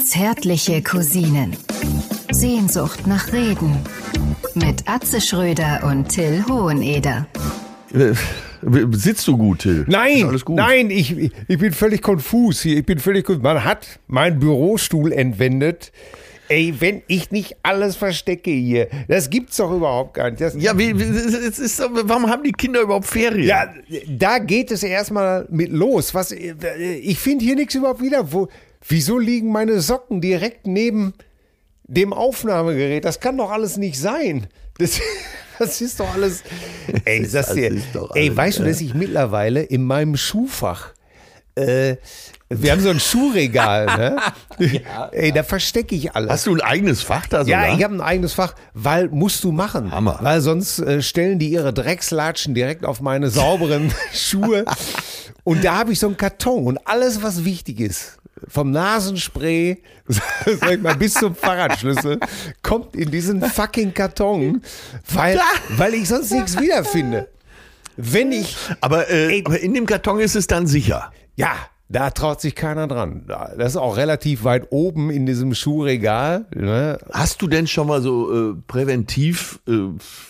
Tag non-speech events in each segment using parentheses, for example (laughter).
Zärtliche Cousinen. Sehnsucht nach Reden. Mit Atze Schröder und Till Hoheneder. Äh, Sitzt du gut, Till? Nein, alles gut? nein, ich, ich bin völlig konfus hier. Ich bin völlig konfus. Man hat meinen Bürostuhl entwendet. Ey, wenn ich nicht alles verstecke hier, das gibt's doch überhaupt gar nicht. Das, Ja, wie, wie, es ist, warum haben die Kinder überhaupt Ferien? Ja, da geht es erstmal mit los. Was, ich finde hier nichts überhaupt wieder. Wo, wieso liegen meine Socken direkt neben dem Aufnahmegerät? Das kann doch alles nicht sein. Das, (laughs) das ist doch alles. (laughs) Ey, das das dir, ist doch ey alles, weißt du, ja. dass ich mittlerweile in meinem Schuhfach. Äh, wir haben so ein Schuhregal, ne? (laughs) Ey, da verstecke ich alles. Hast du ein eigenes Fach da sogar? Ja, ich habe ein eigenes Fach, weil musst du machen. Hammer. Weil sonst äh, stellen die ihre Dreckslatschen direkt auf meine sauberen (laughs) Schuhe. Und da habe ich so einen Karton und alles, was wichtig ist, vom Nasenspray, (laughs) sag ich mal, bis zum Fahrradschlüssel, kommt in diesen fucking Karton, weil, weil ich sonst nichts wiederfinde. Wenn ich, aber, äh, Ey. aber in dem Karton ist es dann sicher. Ja, da traut sich keiner dran. Das ist auch relativ weit oben in diesem Schuhregal. Ne? Hast du denn schon mal so äh, präventiv, äh,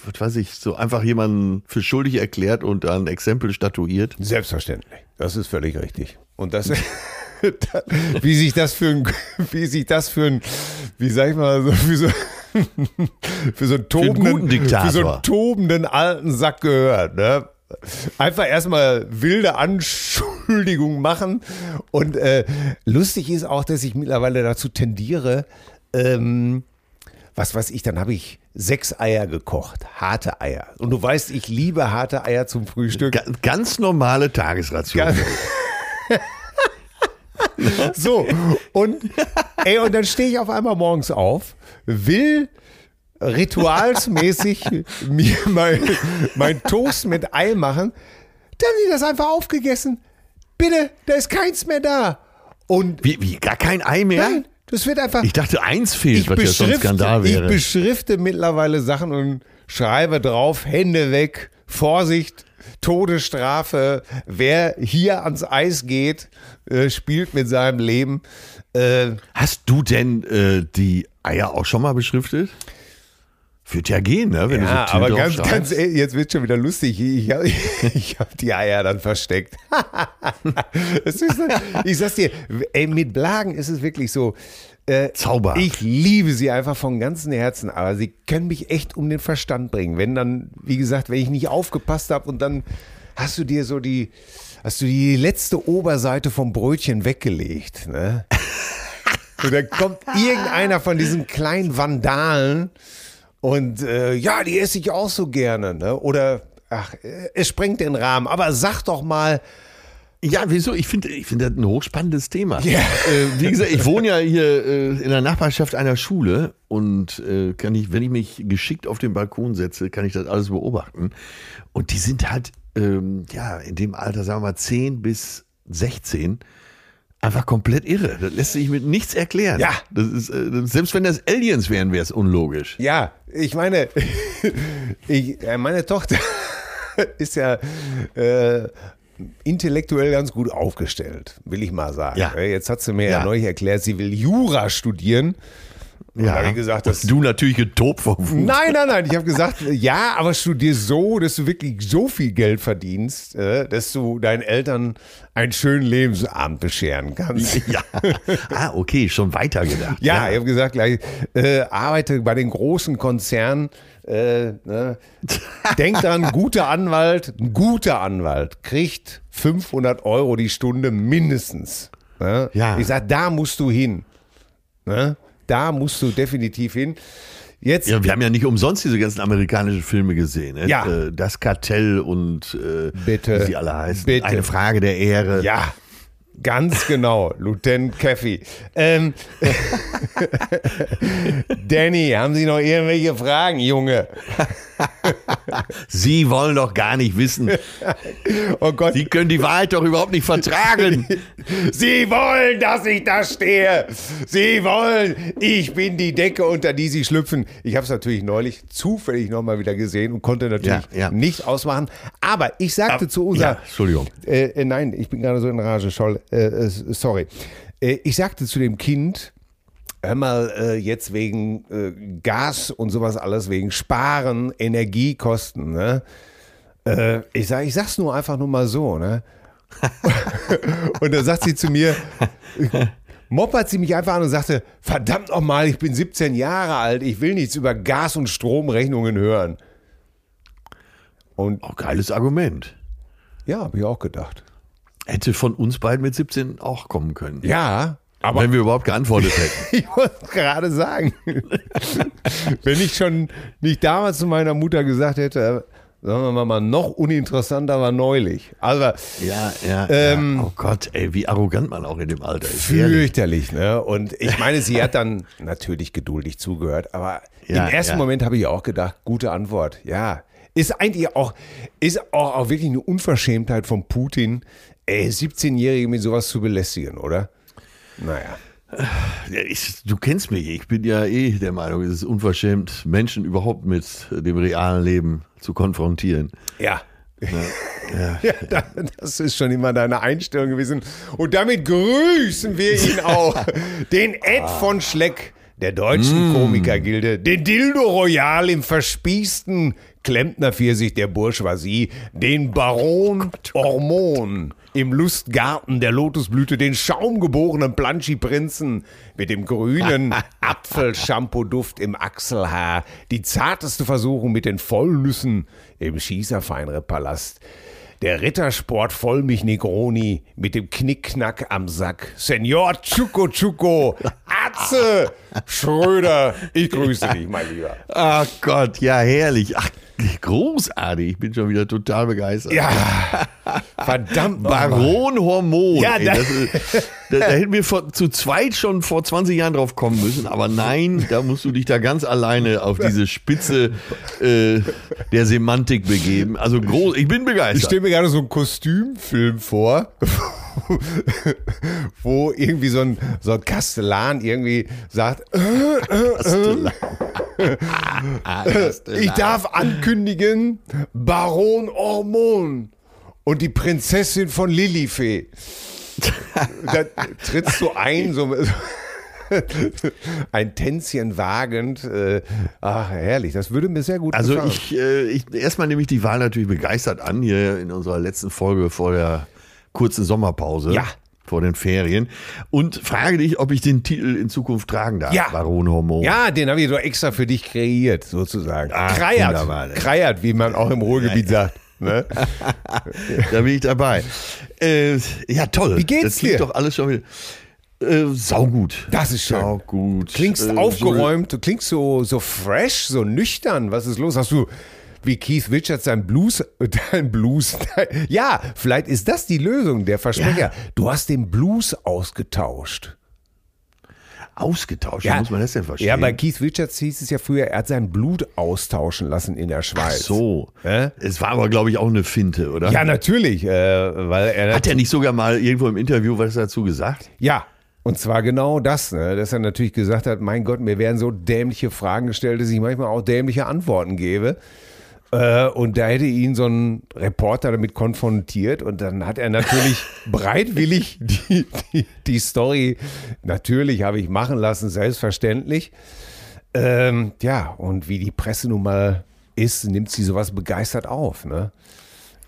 was weiß ich, so einfach jemanden für schuldig erklärt und ein Exempel statuiert? Selbstverständlich. Das ist völlig richtig. Und das, (laughs) wie sich das für ein, (laughs) wie sich das für ein, wie sag ich mal, so, für so, (laughs) für so einen tobenden, guten Diktator. für so einen tobenden alten Sack gehört, ne? Einfach erstmal wilde Anschuldigungen machen. Und äh, lustig ist auch, dass ich mittlerweile dazu tendiere, ähm, was weiß ich, dann habe ich sechs Eier gekocht, harte Eier. Und du weißt, ich liebe harte Eier zum Frühstück. Ga ganz normale Tagesration. Ganz- (laughs) So, und, ey, und dann stehe ich auf einmal morgens auf, will ritualsmäßig (laughs) mir mein, mein Toast mit Ei machen, dann wird das einfach aufgegessen. Bitte, da ist keins mehr da. Und Wie, wie, gar kein Ei mehr? nein, das wird einfach. Ich dachte, eins fehlt, was ja schon Skandal ich wäre. beschrifte mittlerweile Sachen und schreibe drauf, Hände weg, Vorsicht, Todesstrafe. Wer hier ans Eis geht, äh, spielt mit seinem Leben. Äh, Hast du denn äh, die Eier auch schon mal beschriftet? Wird ja gehen, ne? Wenn ja, du so aber ganz, ganz ehrlich, jetzt wird schon wieder lustig. Ich habe (laughs) hab die Eier dann versteckt. (laughs) Ist, ich sag's dir, ey, mit Blagen ist es wirklich so. Äh, Zauber. Ich liebe sie einfach von ganzem Herzen, aber sie können mich echt um den Verstand bringen. Wenn dann, wie gesagt, wenn ich nicht aufgepasst habe und dann hast du dir so die, hast du die letzte Oberseite vom Brötchen weggelegt, ne? (laughs) Und dann kommt irgendeiner von diesen kleinen Vandalen und äh, ja, die esse ich auch so gerne, ne? Oder ach, äh, es sprengt den Rahmen. Aber sag doch mal, Ja, wieso? Ich finde ich finde das ein hochspannendes Thema. Ja. Äh, wie gesagt, ich wohne ja hier äh, in der Nachbarschaft einer Schule und äh, kann ich, wenn ich mich geschickt auf den Balkon setze, kann ich das alles beobachten. Und die sind halt, ähm, ja, in dem Alter, sagen wir mal, 10 bis 16, einfach komplett irre. Das lässt sich mit nichts erklären. Ja. Das ist, äh, selbst wenn das Aliens wären, wäre es unlogisch. ja, ich meine, (laughs) ich, äh, meine Tochter (laughs) ist ja äh, intellektuell ganz gut aufgestellt, will ich mal sagen. Ja. Jetzt hat sie mir ja, Ja. neulich erklärt, sie will Jura studieren. Und da ich gesagt, das du natürlich getobt vom Fuß. Nein, nein, nein. Ich habe gesagt, ja, aber studier so, dass du wirklich so viel Geld verdienst, äh, dass du deinen Eltern einen schönen Lebensabend bescheren kannst. (laughs) Ja. Ah, okay, schon weiter gedacht. Ja, ich habe gesagt, gleich, äh, arbeite bei den großen Konzernen. Äh, ne? Denk dran, guter Anwalt, ein guter Anwalt kriegt 500 Euro die Stunde mindestens. Ne? Ja. Ich sag, da musst du hin. Ne? Da musst du definitiv hin. Jetzt Ja, wir haben ja nicht umsonst diese ganzen amerikanischen Filme gesehen. Ne? Ja. Äh, Das Kartell und äh, Bitte. wie sie alle heißen. Bitte. Eine Frage der Ehre. Ja, ganz genau, Lieutenant Caffey. Ähm, (laughs) Danny, haben Sie noch irgendwelche Fragen, Junge? Sie wollen doch gar nicht wissen. Oh Gott, Sie können die Wahrheit doch überhaupt nicht vertragen. (laughs) Sie wollen, dass ich da stehe. Sie wollen, ich bin die Decke, unter die Sie schlüpfen. Ich habe es natürlich neulich zufällig nochmal wieder gesehen und konnte natürlich Ja, ja. nicht ausmachen. Aber ich sagte zu unser, ja, Entschuldigung. Äh, äh, nein, ich bin gerade so in Rage, Scholl. Äh, äh, sorry. Äh, ich sagte zu dem Kind, hör mal, äh, jetzt wegen äh, Gas und sowas alles, wegen Sparen, Energiekosten, ne? Äh, ich sag, ich sag's nur einfach nur mal so, ne? (laughs) und da sagt sie zu mir, moppert sie mich einfach an und sagte, verdammt nochmal, ich bin 17 Jahre alt, ich will nichts über Gas- und Stromrechnungen hören. Und Auch geiles Argument. ja, habe ich auch gedacht. Hätte von uns beiden mit 17 auch kommen können. Ja, aber Wenn wir überhaupt geantwortet hätten. (laughs) ich wollte gerade sagen, (laughs) wenn ich schon nicht damals zu meiner Mutter gesagt hätte, sagen wir mal, noch uninteressanter war neulich. Also Ja, ja, Ähm, ja. Oh Gott, ey, wie arrogant man auch in dem Alter ist. Fürchterlich, ne? Und ich meine, sie hat dann natürlich geduldig zugehört, aber Ja, im ersten ja. Moment habe ich auch gedacht, gute Antwort. Ja, ist eigentlich auch, ist auch, auch wirklich eine Unverschämtheit von Putin, ey, 17-Jährige mit sowas zu belästigen, oder? Naja. Ja, ich, du kennst mich. Ich bin ja eh der Meinung, es ist unverschämt, Menschen überhaupt mit dem realen Leben zu konfrontieren. Ja. (laughs) Ja, da- das ist schon immer deine Einstellung gewesen. Und damit grüßen wir ihn (laughs) auch. Den Ed von Schleck, der deutschen Komikergilde. Den Dildo Royal im verspießten Klempnerpfirsich der Bourgeoisie. Den Baron Hormon im Lustgarten der Lotusblüte. Den schaumgeborenen Planschi-Prinzen mit dem grünen (laughs) Apfelshampoo-Duft im Achselhaar. Die zarteste Versuchung mit den Vollnüssen im Schießerfeinre-Palast. Der Rittersport Vollmich Negroni mit dem Knickknack am Sack. Senor Chuco Chuco, Atze (laughs) Schröder, ich grüße dich, mein Lieber. Ach Gott, ja, herrlich. Ach, großartig. Ich bin schon wieder total begeistert. Ja, (laughs) verdammt. Baron Hormon. Ja, ey, da- das ist, da, da hätten wir vor, zu zweit schon vor 20 Jahren drauf kommen müssen. Aber nein, da musst du dich da ganz alleine auf diese Spitze äh, der Semantik begeben. Also groß, ich bin Ich begeistert. stelle mir gerade so einen Kostümfilm vor, (laughs) wo irgendwie so ein, so ein Kastellan irgendwie sagt, (laughs) ich darf ankündigen, Baron Hormon und die Prinzessin von Lilifee. (laughs) da trittst du ein, so ein Tänzchen wagend. Äh, ach, herrlich, das würde mir sehr gut Also gefallen. ich, äh, ich erstmal nehme ich die Wahl natürlich begeistert an, hier in unserer letzten Folge vor der kurzen Sommerpause. Ja. Vor den Ferien. Und frage dich, ob ich den Titel in Zukunft tragen darf. Ja. Baron Hormon. Ja, den habe ich so extra für dich kreiert, sozusagen. Ach, Kreiert. wunderbar? Kreiert, wie man auch im Ruhrgebiet sagt. Ne? (laughs) Da bin ich dabei. Äh, ja, toll. Wie geht's das klingt dir? doch alles schon wieder. Äh, saugut. Das ist schön. Saugut. Klingst Äh, aufgeräumt, du klingst so, so fresh, so nüchtern. Was ist los? Hast du wie Keith Richards sein Blues, (laughs) dein Blues, (laughs) ja, vielleicht ist das die Lösung, der Versprecher. Ja. Du hast den Blues ausgetauscht. Ausgetauscht. Wie muss man das denn verstehen? Ja, bei Keith Richards hieß es ja früher, er hat sein Blut austauschen lassen in der Ach Schweiz. so. Hä? Es war aber, glaube ich, auch eine Finte, oder? Ja, natürlich, äh, weil er Hat er nicht sogar mal irgendwo im Interview was dazu gesagt? Ja, und zwar genau das, ne? dass er natürlich gesagt hat, mein Gott, mir werden so dämliche Fragen gestellt, dass ich manchmal auch dämliche Antworten gebe. Äh, und da hätte ihn so ein Reporter damit konfrontiert und dann hat er natürlich (laughs) bereitwillig die, die, die Story, natürlich habe ich machen lassen, selbstverständlich. Ähm, ja, und wie die Presse nun mal ist, nimmt sie sowas begeistert auf. Ne?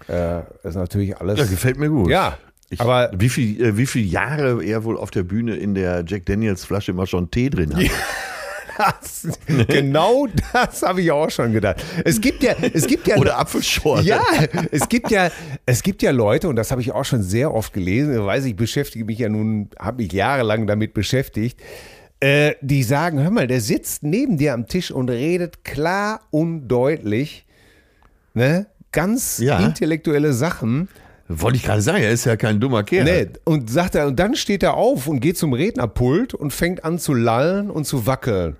Äh, ist natürlich alles. Ja, gefällt mir gut. Ja, Ich, aber wie viel, äh, wie viele Jahre er wohl auf der Bühne in der Jack Daniels Flasche immer schon Tee drin hat? (laughs) Das, genau das habe ich auch schon gedacht. Es gibt ja, es gibt ja, Oder Apfelschorle. ja, es gibt ja, es gibt ja Leute und das habe ich auch schon sehr oft gelesen. Ich weiß, ich beschäftige mich ja nun, habe mich jahrelang damit beschäftigt. Äh, die sagen, hör mal, der sitzt neben dir am Tisch und redet klar und deutlich, ne, ganz Ja. intellektuelle Sachen. Wollte ich gerade sagen, er ist ja kein dummer Kerl. Nee, und sagt er, und dann steht er auf und geht zum Rednerpult und fängt an zu lallen und zu wackeln.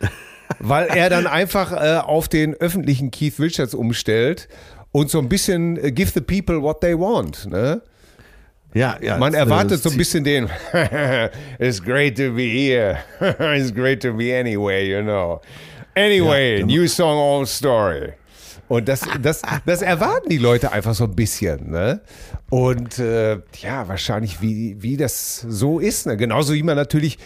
(laughs) Weil er dann einfach äh, auf den öffentlichen Keith Richards umstellt und so ein bisschen äh, give the people what they want. Ne? Ja, ja. Man erwartet so ein bisschen den (laughs) It's great to be here. (laughs) It's great to be anyway, you know. Anyway, Ja, new song, old story. Und das, das, das erwarten die Leute einfach so ein bisschen. Ne? Und äh, ja, wahrscheinlich, wie, wie das so ist. Ne? Genauso wie man natürlich,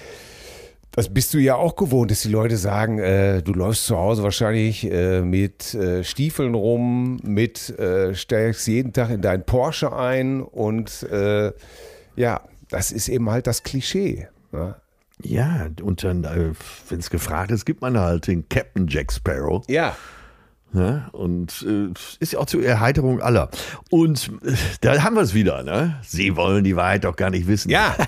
das bist du ja auch gewohnt, dass die Leute sagen, äh, du läufst zu Hause wahrscheinlich äh, mit äh, Stiefeln rum, mit äh, steigst jeden Tag in deinen Porsche ein und äh, ja, das ist eben halt das Klischee. Ne? Ja, und dann, äh, wenn es gefragt ist, gibt man halt den Captain Jack Sparrow. Ja. Ne? Und äh, ist ja auch zur Erheiterung aller. Und äh, da haben wir es wieder, ne? Sie wollen die Wahrheit doch gar nicht wissen. Ja. (laughs)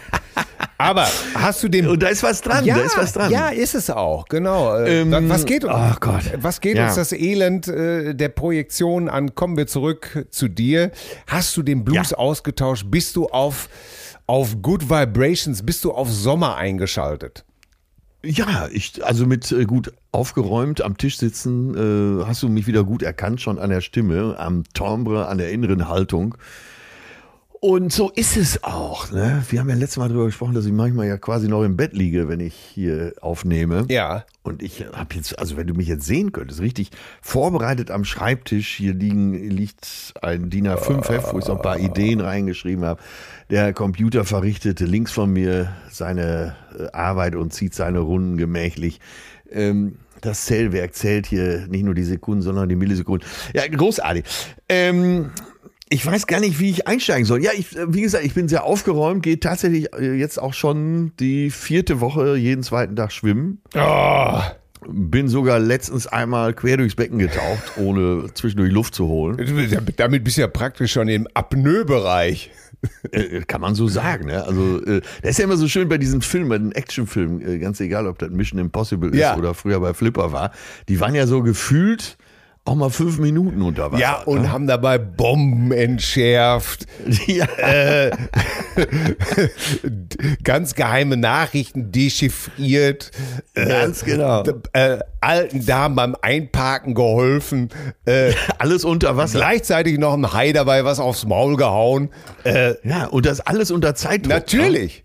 Aber hast du den. Und da ist was dran, ja, da ist was dran. Ja, ist es auch, genau. Äh, Ähm, was geht uns? oh Gott. Was geht Ja. uns das Elend äh, der Projektion an? Kommen wir zurück zu dir. Hast du den Blues Ja. ausgetauscht? Bist du auf, auf Good Vibrations? Bist du auf Sommer eingeschaltet? Ja, ich, also mit äh, gut aufgeräumt am Tisch sitzen, äh, hast du mich wieder gut erkannt, schon an der Stimme, am Timbre, an der inneren Haltung. Und so ist es auch. Ne? Wir haben ja letztes Mal darüber gesprochen, dass ich manchmal ja quasi noch im Bett liege, wenn ich hier aufnehme. Ja. Und ich habe jetzt, also wenn du mich jetzt sehen könntest, richtig vorbereitet am Schreibtisch, hier liegen, liegt ein DIN A5-Heft, wo ich so ein paar Ideen reingeschrieben habe. Der Computer verrichtete links von mir seine äh, Arbeit und zieht seine Runden gemächlich. Ähm, das Zählwerk zählt hier nicht nur die Sekunden, sondern die Millisekunden. Ja, großartig. Ähm, ich weiß gar nicht, wie ich einsteigen soll. Ja, ich, äh, wie gesagt, ich bin sehr aufgeräumt, gehe tatsächlich äh, jetzt auch schon die vierte Woche jeden zweiten Tag schwimmen. Oh, Bin sogar letztens einmal quer durchs Becken getaucht, ohne zwischendurch Luft zu holen. damit bist du ja praktisch schon im Apnoe-Bereich. Äh, kann man so sagen. Ne? Also, das ist ja immer so schön bei diesen Filmen, bei den Actionfilmen, ganz egal, ob das Mission Impossible ist Ja. oder früher bei Flipper war. Die waren ja so gefühlt auch mal fünf Minuten unter Wasser. Ja, und haben dabei Bomben entschärft. (laughs) ja. äh, (laughs) ganz geheime Nachrichten dechiffriert. Ganz genau. d- Äh, alten Damen beim Einparken geholfen. Äh, (laughs) alles unter Wasser. gleichzeitig noch ein Hai dabei, was aufs Maul gehauen. Äh, Ja, und das alles unter Zeitdruck. natürlich.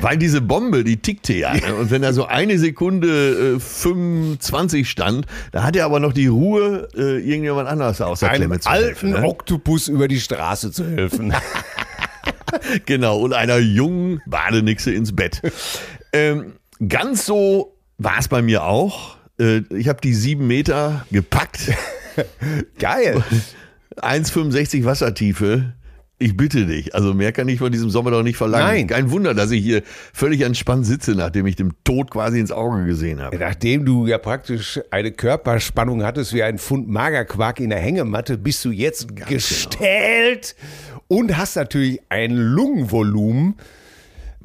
Weil diese Bombe, die tickte ja. Ne? Und wenn da so eine Sekunde äh, 25 stand, da hat er aber noch die Ruhe, äh, irgendjemand anders aus der Einem Klemme zu alten helfen. Ne? Oktopus über die Straße zu helfen. (laughs) Genau, und einer jungen Badenixe ins Bett. ähm, ganz so war es bei mir auch. Äh, ich habe die sieben Meter gepackt. (laughs) Geil. 1,65 Wassertiefe. Ich bitte dich. Also mehr kann ich von diesem Sommer doch nicht verlangen. Nein. Kein Wunder, dass ich hier völlig entspannt sitze, nachdem ich dem Tod quasi ins Auge gesehen habe. Nachdem du ja praktisch eine Körperspannung hattest wie ein Pfund Magerquark in der Hängematte, bist du jetzt gestellt und hast natürlich ein Lungenvolumen,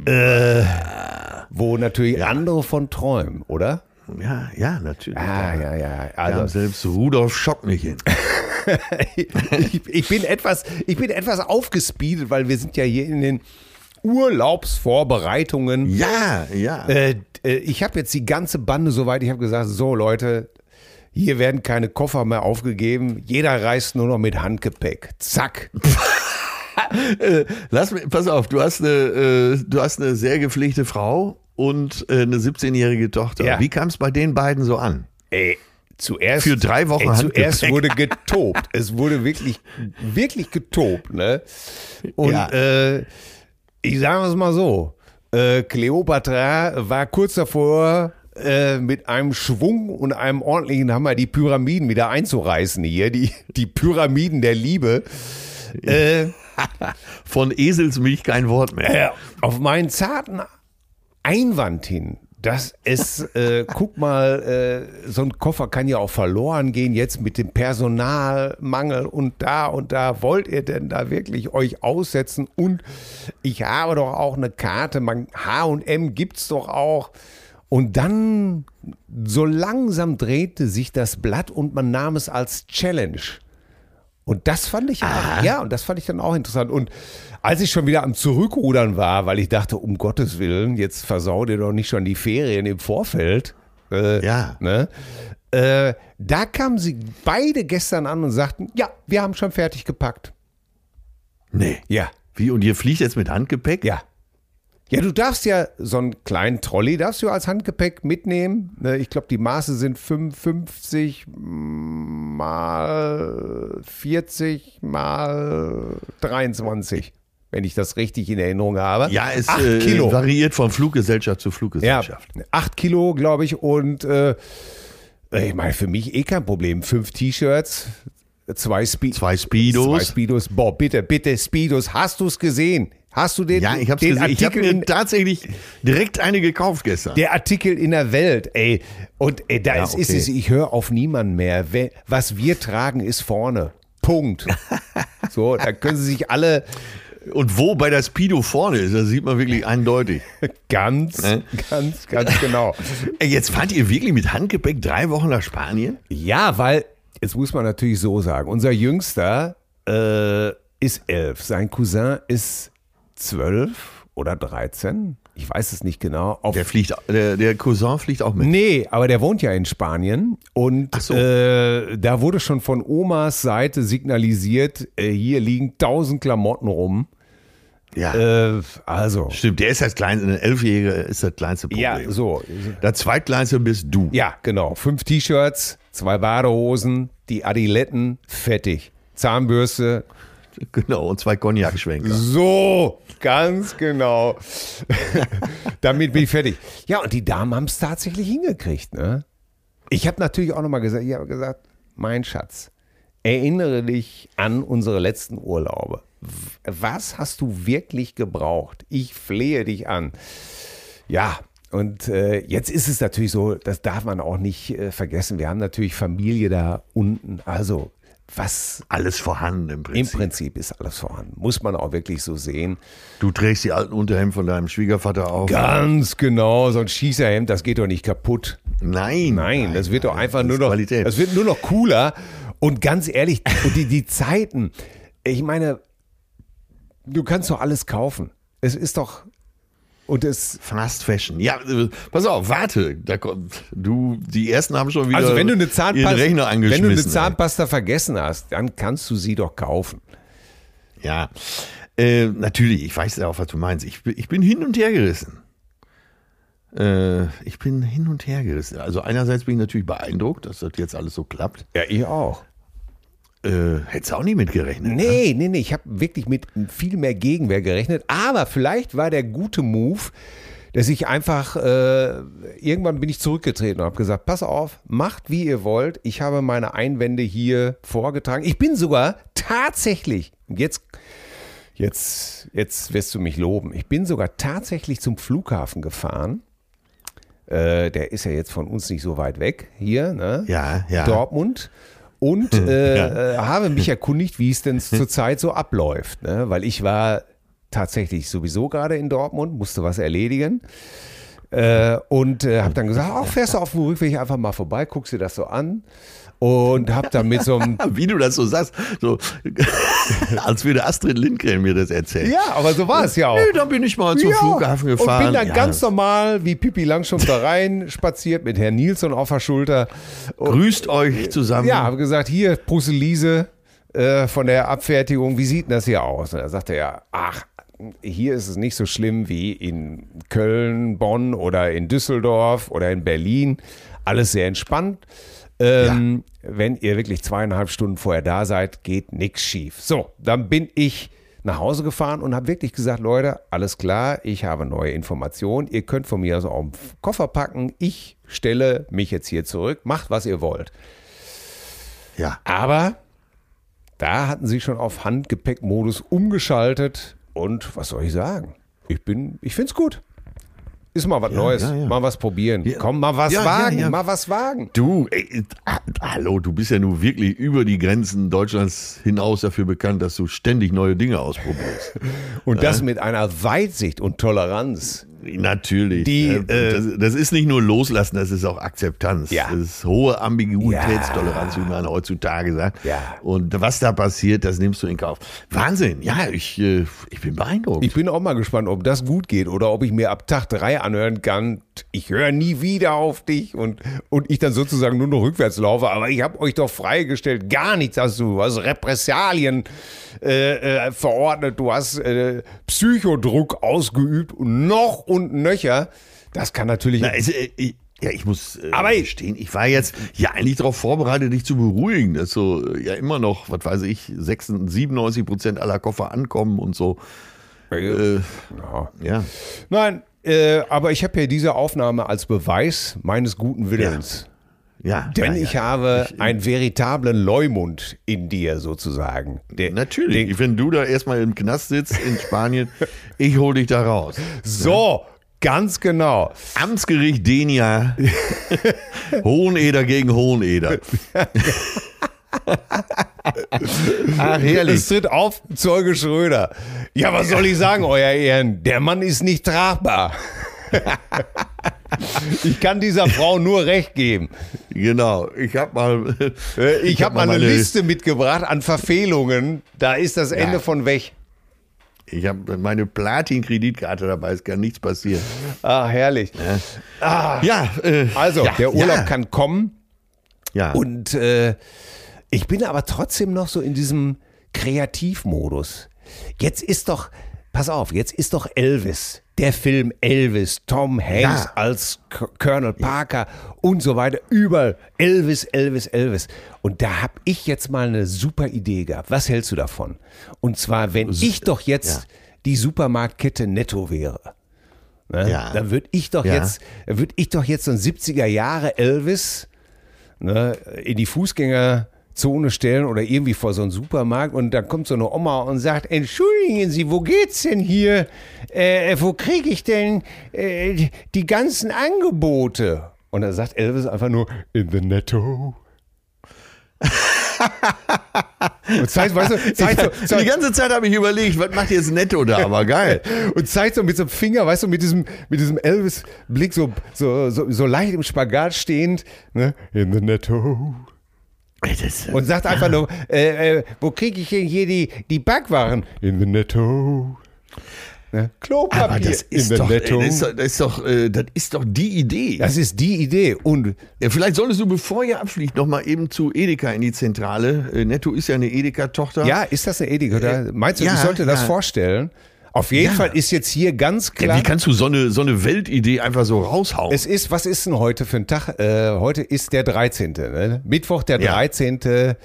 äh, wo natürlich andere von träumen, oder? Ja, ja, natürlich. Ah, ja, ja. Kam Also, selbst Rudolf Schock nicht hin. (laughs) (laughs) ich, ich, bin etwas, ich bin etwas aufgespeedet, weil wir sind ja hier in den Urlaubsvorbereitungen. Ja, ja. Äh, äh, ich habe jetzt die ganze Bande soweit, ich habe gesagt, so Leute, hier werden keine Koffer mehr aufgegeben, jeder reist nur noch mit Handgepäck. Zack. (laughs) Äh, lass mich, pass auf, du hast eine, äh, du hast eine sehr gepflegte Frau und eine 17-jährige Tochter. Ja. Wie kam es bei den beiden so an? Ey, zuerst. Für drei Wochen ey, Zuerst wurde getobt. es wurde wirklich, wirklich getobt, ne? Und Ja. äh, ich sage es mal so: äh, Cleopatra war kurz davor, äh, mit einem Schwung und einem ordentlichen Hammer die Pyramiden wieder einzureißen hier, die, die Pyramiden der Liebe. Äh, Von Eselsmilch kein Wort mehr. auf meinen zarten Einwand hin, dass es, äh, guck mal, äh, so ein Koffer kann ja auch verloren gehen jetzt mit dem Personalmangel und da und da. Wollt ihr denn da wirklich euch aussetzen? Und ich habe doch auch eine Karte, H&M gibt's doch auch. Und dann so langsam drehte sich das Blatt und man nahm es als Challenge. Und das fand ich auch, ja, und das fand ich dann auch interessant. Und als ich schon wieder am Zurückrudern war, weil ich dachte, um Gottes Willen, jetzt versau dir doch nicht schon die Ferien im Vorfeld. Äh, Ja. Ne? Äh, da kamen sie beide gestern an und sagten, ja, wir haben schon fertig gepackt. Nee. Ja, Wie, und ihr fliegt jetzt mit Handgepäck? ja. Ja, du darfst ja so einen kleinen Trolley darfst du als Handgepäck mitnehmen. Ne, Ich glaube, die Maße sind 55 mal 40 mal 23, wenn ich das richtig in Erinnerung habe. Ja, es Acht äh, Kilo. variiert von Fluggesellschaft zu Ja, Fluggesellschaft. acht Kilo, glaube ich. Und äh, ich meine, für mich eh kein Problem. Fünf T-Shirts, zwei, Spe Zwei Speedos. Zwei Speedos. Boah, bitte, bitte, Speedos. Hast du es gesehen? Hast du den, Ja, ich habe den gesehen. Ich habe Artikel mir in, tatsächlich direkt eine gekauft gestern. der Artikel in der Welt, ey. Und ey, da Ja, ist, ist okay. es, ich höre auf niemanden mehr. Was wir tragen, ist vorne. Punkt. (laughs) So, da können sie sich alle Und wo bei der Speedo vorne ist, das sieht man wirklich eindeutig. (laughs) ganz, Ne? ganz, ganz genau. (laughs) Jetzt fahrt ihr wirklich mit Handgepäck drei Wochen nach Spanien? Ja, weil, jetzt muss man natürlich so sagen, unser Jüngster äh, ist elf, sein Cousin ist zwölf oder 13, ich weiß es nicht genau. Der fliegt, der, der Cousin fliegt auch mit. Nee, aber der wohnt ja in Spanien und so. äh, da wurde schon von Omas Seite signalisiert, äh, hier liegen tausend Klamotten rum. Ja. Äh, also, Stimmt, der ist das kleinste, ein Elfjähriger ist das kleinste Problem. ja, so. Das zweitkleinste bist du. Ja, genau. Fünf T-Shirts, zwei Badehosen, die Adiletten, fertig. Zahnbürste, Genau, und zwei Cognac-Schwenker. So, ganz genau. (laughs) Damit bin ich fertig. Ja, und die Damen haben es tatsächlich hingekriegt. Ne? Ich habe natürlich auch nochmal gesagt, ich habe gesagt, mein Schatz, erinnere dich an unsere letzten Urlaube. Was hast du wirklich gebraucht? Ich flehe dich an. Ja, und äh, jetzt ist es natürlich so, das darf man auch nicht äh, vergessen. Wir haben natürlich Familie da unten. Also, was Alles vorhanden im im Prinzip. Prinzip ist alles vorhanden. Muss man auch wirklich so sehen. Du trägst die alten Unterhemden von deinem Schwiegervater auf. Ganz genau, so ein Schießerhemd, das geht doch nicht kaputt. Nein. Nein, das wird doch einfach nur noch, Qualität. das wird nur noch cooler. Und ganz ehrlich, die, die Zeiten, ich meine, du kannst doch alles kaufen. Es ist doch, und es, Fast Fashion. Ja, äh, pass auf, warte. Da kommt, du, die ersten haben schon wieder also wenn du eine ihren Zahnpasta, Rechner wenn angeschmissen. du eine ey. Zahnpasta vergessen hast, dann kannst du sie doch kaufen. Ja, äh, natürlich, ich weiß ja auch, was du meinst. Ich, bin- ich bin hin und her gerissen. Äh, ich bin hin und her gerissen. Also einerseits bin ich natürlich beeindruckt, dass das jetzt alles so klappt. Ja, ich auch. Äh, hättest du auch nie mit gerechnet. ne? Nee, nee, nee, ich habe wirklich mit viel mehr Gegenwehr gerechnet. Aber vielleicht war der gute Move, dass ich einfach, äh, irgendwann bin ich zurückgetreten und habe gesagt, pass auf, macht wie ihr wollt. Ich habe meine Einwände hier vorgetragen. Ich bin sogar tatsächlich, und jetzt, jetzt, jetzt wirst du mich loben, ich bin sogar tatsächlich zum Flughafen gefahren. Äh, der ist ja jetzt von uns nicht so weit weg hier, ne? Ja, ja. Dortmund und äh, äh, habe mich erkundigt, wie es denn (laughs) zurzeit so abläuft. Ne? Weil ich war tatsächlich sowieso gerade in Dortmund, musste was erledigen. Äh, und äh, habe dann gesagt, ach, fährst du auf dem Rückweg einfach mal vorbei, guckst dir das so an. Und habe dann mit so einem (laughs) Wie du das so sagst, so (laughs) als würde Astrid Lindgren mir das erzählen. Ja, aber so war es ja auch. Nee, dann bin ich mal zum Ja, Flughafen gefahren. Und bin dann Ja, ganz normal wie Pippi Langstrumpf da rein spaziert mit Herrn Nilsson auf der Schulter. Und, Grüßt euch zusammen. ja, habe gesagt, hier, Puselise äh, von der Abfertigung, wie sieht denn das hier aus? Und da sagte er, ach, hier ist es nicht so schlimm wie in Köln, Bonn oder in Düsseldorf oder in Berlin. Alles sehr entspannt. Ähm, Wenn ihr wirklich zweieinhalb Stunden vorher da seid, geht nichts schief. So, dann bin ich nach Hause gefahren und habe wirklich gesagt, Leute, alles klar, ich habe neue Informationen. Ihr könnt von mir aus auch einen Koffer packen. Ich stelle mich jetzt hier zurück. Macht, was ihr wollt. ja. Aber da hatten sie schon auf Handgepäckmodus umgeschaltet. Und was soll ich sagen? Ich bin, ich finde es gut. Ist mal was Neues, ja, ja. mal was probieren. Ja. Komm, mal was Ja, ja, wagen, ja. mal was wagen. Du, ey, ah, hallo, du bist ja nun wirklich über die Grenzen Deutschlands hinaus dafür bekannt, dass du ständig neue Dinge ausprobierst. (laughs) Und das mit einer Weitsicht und Toleranz. Natürlich. Die, Ja, äh, das, das ist nicht nur Loslassen, das ist auch Akzeptanz. Ja. Das ist hohe Ambiguitätstoleranz, wie man heutzutage sagt. Ja. Und was da passiert, das nimmst du in Kauf. Wahnsinn. Ja, ich, äh, ich bin beeindruckt. Ich bin auch mal gespannt, ob das gut geht oder ob ich mir ab Tag drei anhören kann, ich höre nie wieder auf dich und, und ich dann sozusagen nur noch rückwärts laufe. Aber ich habe euch doch freigestellt, gar nichts hast du. Du hast Repressalien äh, äh, verordnet, du hast äh, Psychodruck ausgeübt und noch und nöcher. Das kann natürlich. Na, es, äh, ich, ja, ich muss äh, Aber- gestehen, ich war jetzt ja eigentlich darauf vorbereitet, dich zu beruhigen, dass so äh, ja immer noch, was weiß ich, 96, 97 Prozent aller Koffer ankommen und so. Äh, Ja. ja. Nein, äh, aber ich habe ja diese Aufnahme als Beweis meines guten Willens. Ja, Denn ja, ich ja. habe Ich- einen veritablen Leumund in dir sozusagen. Der, Natürlich, den- wenn du da erstmal im Knast sitzt in Spanien, (laughs) ich hol dich da raus. So, ganz genau. Amtsgericht Denia, (laughs) Hoheneder gegen Hoheneder. (laughs) Ach, herrlich. Es tritt auf, Zeuge Schröder. Ja, was soll ich sagen, euer Ehren? Der Mann ist nicht tragbar. Ich kann dieser Frau nur recht geben. Genau, ich habe mal. Äh, Ich, habe mal eine meine- Liste mitgebracht an Verfehlungen. Da ist das Ende Ja. von weg. Ich habe meine Platin-Kreditkarte dabei, es kann nichts passieren. Ah, herrlich. Ja, äh, Also, ja, der Urlaub ja, kann kommen. Ja. Und äh, ich bin aber trotzdem noch so in diesem Kreativmodus. Jetzt ist doch, pass auf, jetzt ist doch Elvis, der Film Elvis, Tom Hanks Ja. als K Colonel Parker und so weiter, überall Elvis, Elvis, Elvis. Und da habe ich jetzt mal eine super Idee gehabt. Was hältst du davon? Und zwar, wenn ich doch jetzt ja. die Supermarktkette Netto wäre. Ne? Ja. Dann würde ich doch Ja. jetzt, würde ich doch jetzt so ein 70er Jahre Elvis ne, in die Fußgängerzone stellen oder irgendwie vor so einen Supermarkt und dann kommt so eine Oma und sagt, entschuldigen Sie, wo geht's denn hier? Äh, wo kriege ich denn äh, die ganzen Angebote? Und dann sagt Elvis einfach nur, in the netto. und zeigt, weißt du, (laughs) zeigt so, die zeigt, ganze Zeit habe ich überlegt, was macht jetzt Netto da, aber geil. (laughs) und zeigt so mit so einem Finger, weißt du, mit diesem, mit diesem Elvis-Blick so, so, so, so leicht im Spagat stehend, ne? In the netto. Das, Und sagt einfach nur, äh, äh, wo kriege ich denn hier die, die Backwaren? In the netto. Ne? Klopapier aber das in ist, the doch, ey, netto. das, ist doch, das, ist doch, äh, das ist doch die Idee. Das ist die Idee. Und Ja, vielleicht solltest du, bevor ihr abfliegt, noch mal eben zu Edeka in die Zentrale. Äh, Netto ist ja eine Edeka-Tochter. ja, ist das eine Edeka? Meinst du, ja, ich sollte das ja. vorstellen? Auf jeden Ja. Fall ist jetzt hier ganz Ja, klar. wie kannst du so eine, so eine Weltidee einfach so raushauen? es ist, was ist denn heute für ein Tag? Äh, heute ist der 13. Ne? Mittwoch, der Ja. 13.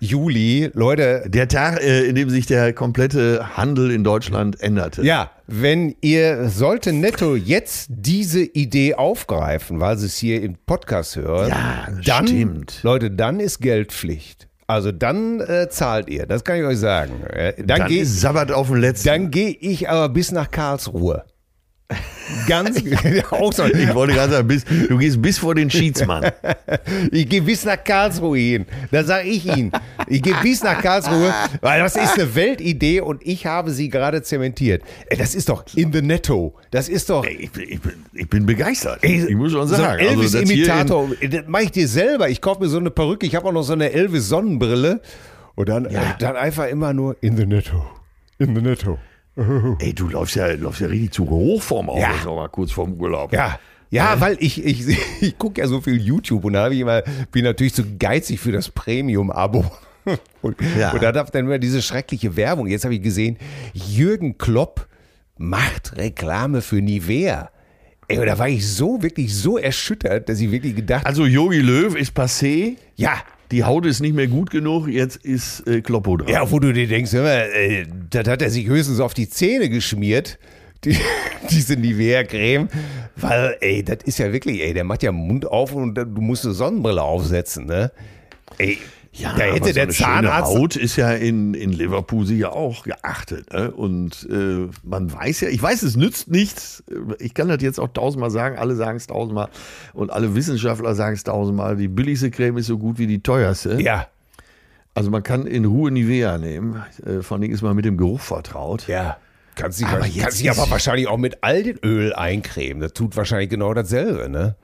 Juli. Leute, der Tag, äh, in dem sich der komplette Handel in Deutschland änderte. Ja, wenn ihr sollte Netto jetzt diese Idee aufgreifen, weil sie es hier im Podcast hören, Ja, dann, stimmt. Leute, dann ist Geldpflicht. Also dann äh, zahlt ihr, das kann ich euch sagen. Äh, dann Dann gehe ist Sabbat auf dem letzten. dann geh ich aber bis nach Karlsruhe. Ganz (laughs) auch so. ich wollte gerade sagen, bis, du gehst bis vor den Schiedsmann. (laughs) Ich gehe bis nach Karlsruhe hin. Da sage ich Ihnen. Ich gehe bis nach Karlsruhe, weil das ist eine Weltidee und ich habe sie gerade zementiert. Das ist doch in the netto. Das ist doch. Ich bin, ich ich bin begeistert. Ich muss schon so sagen. also das hier Elvis-Imitator, das mache ich dir selber. Ich kaufe mir so eine Perücke, ich habe auch noch so eine Elvis-Sonnenbrille. Und dann, Ja. äh, dann einfach immer nur in the netto. In the netto. (laughs) Ey, du läufst ja, läufst ja richtig zu Hochform auf, Ja. jetzt noch mal kurz vorm Urlaub. Ja. Ja, weil ich, ich, (laughs) ich gucke ja so viel YouTube und da habe ich immer, bin natürlich zu geizig für das Premium-Abo. (laughs) Und, Ja. und da darf dann immer diese schreckliche Werbung. Jetzt habe ich gesehen, Jürgen Klopp macht Reklame für Nivea. Ey, und da war ich so, wirklich so erschüttert, dass ich wirklich gedacht Also Yogi Löw ist passé. ja, Die Haut ist nicht mehr gut genug, jetzt ist äh, Kloppo dran. Ja, wo du dir denkst, hör äh, das hat er sich höchstens auf die Zähne geschmiert, die, (laughs) diese Nivea-Creme, weil, ey, das ist ja wirklich, ey, der macht ja Mund auf und du musst eine Sonnenbrille aufsetzen, ne? Ey, Ja, da hätte so der schöne Zahnarzt. Haut ist ja in, in Liverpool sicher auch geachtet. Ne? Und äh, man weiß ja, ich weiß, es nützt nichts. Ich kann das jetzt auch tausendmal sagen, alle sagen es tausendmal und alle Wissenschaftler sagen es tausendmal. Die billigste Creme ist so gut wie die teuerste. Ja, Also man kann in Ruhe Nivea nehmen. Äh, vor allem ist man mit dem Geruch vertraut. ja. Kannst dich, Aber kannst dich aber wahrscheinlich auch mit Algenöl eincremen. Das tut wahrscheinlich genau dasselbe, ne?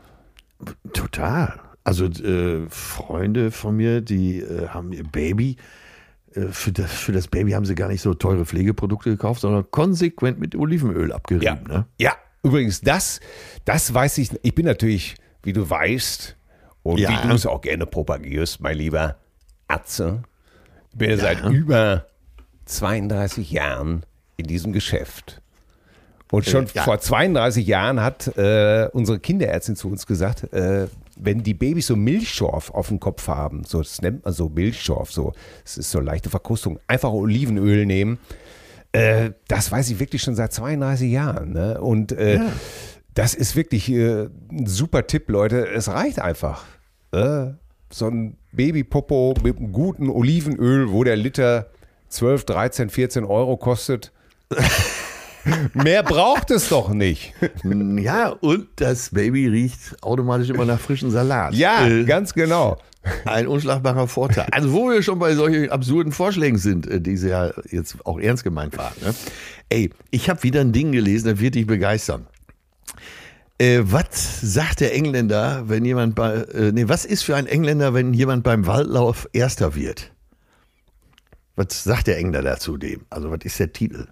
Total. Also äh, Freunde von mir, die äh, haben ihr Baby, äh, für, das, für das Baby haben sie gar nicht so teure Pflegeprodukte gekauft, sondern konsequent mit Olivenöl abgerieben. Ne? Ja, übrigens, das, das weiß ich. Ich bin natürlich, wie du weißt, und Ja. wie du es auch gerne propagierst, mein lieber Atze, ich bin ja. seit über 32 Jahren in diesem Geschäft. Und schon ja. vor 32 Jahren hat äh, unsere Kinderärztin zu uns gesagt, äh, wenn die Babys so Milchschorf auf dem Kopf haben, so das nennt man so Milchschorf, so, das ist so leichte Verkrustung, einfach Olivenöl nehmen. Äh, das weiß ich wirklich schon seit 32 Jahren. Ne? Und äh, das ist wirklich äh, ein super Tipp, Leute. Es reicht einfach. Äh, so ein Babypopo mit einem guten Olivenöl, wo der Liter 12, 13, 14 Euro kostet. (laughs) Mehr braucht es doch nicht. (laughs) Ja, und das Baby riecht automatisch immer nach frischem Salat. Ja, Äh, ganz genau. Ein unschlagbarer Vorteil. Also, wo wir schon bei solchen absurden Vorschlägen sind, äh, die sie ja jetzt auch ernst gemeint waren. Ne? Ey, ich habe wieder ein Ding gelesen, das wird dich begeistern. Äh, was sagt der Engländer, wenn jemand bei, äh, nee, was ist für ein Engländer, wenn jemand beim Waldlauf Erster wird? Was sagt der Engländer dazu dem? Also, was ist der Titel?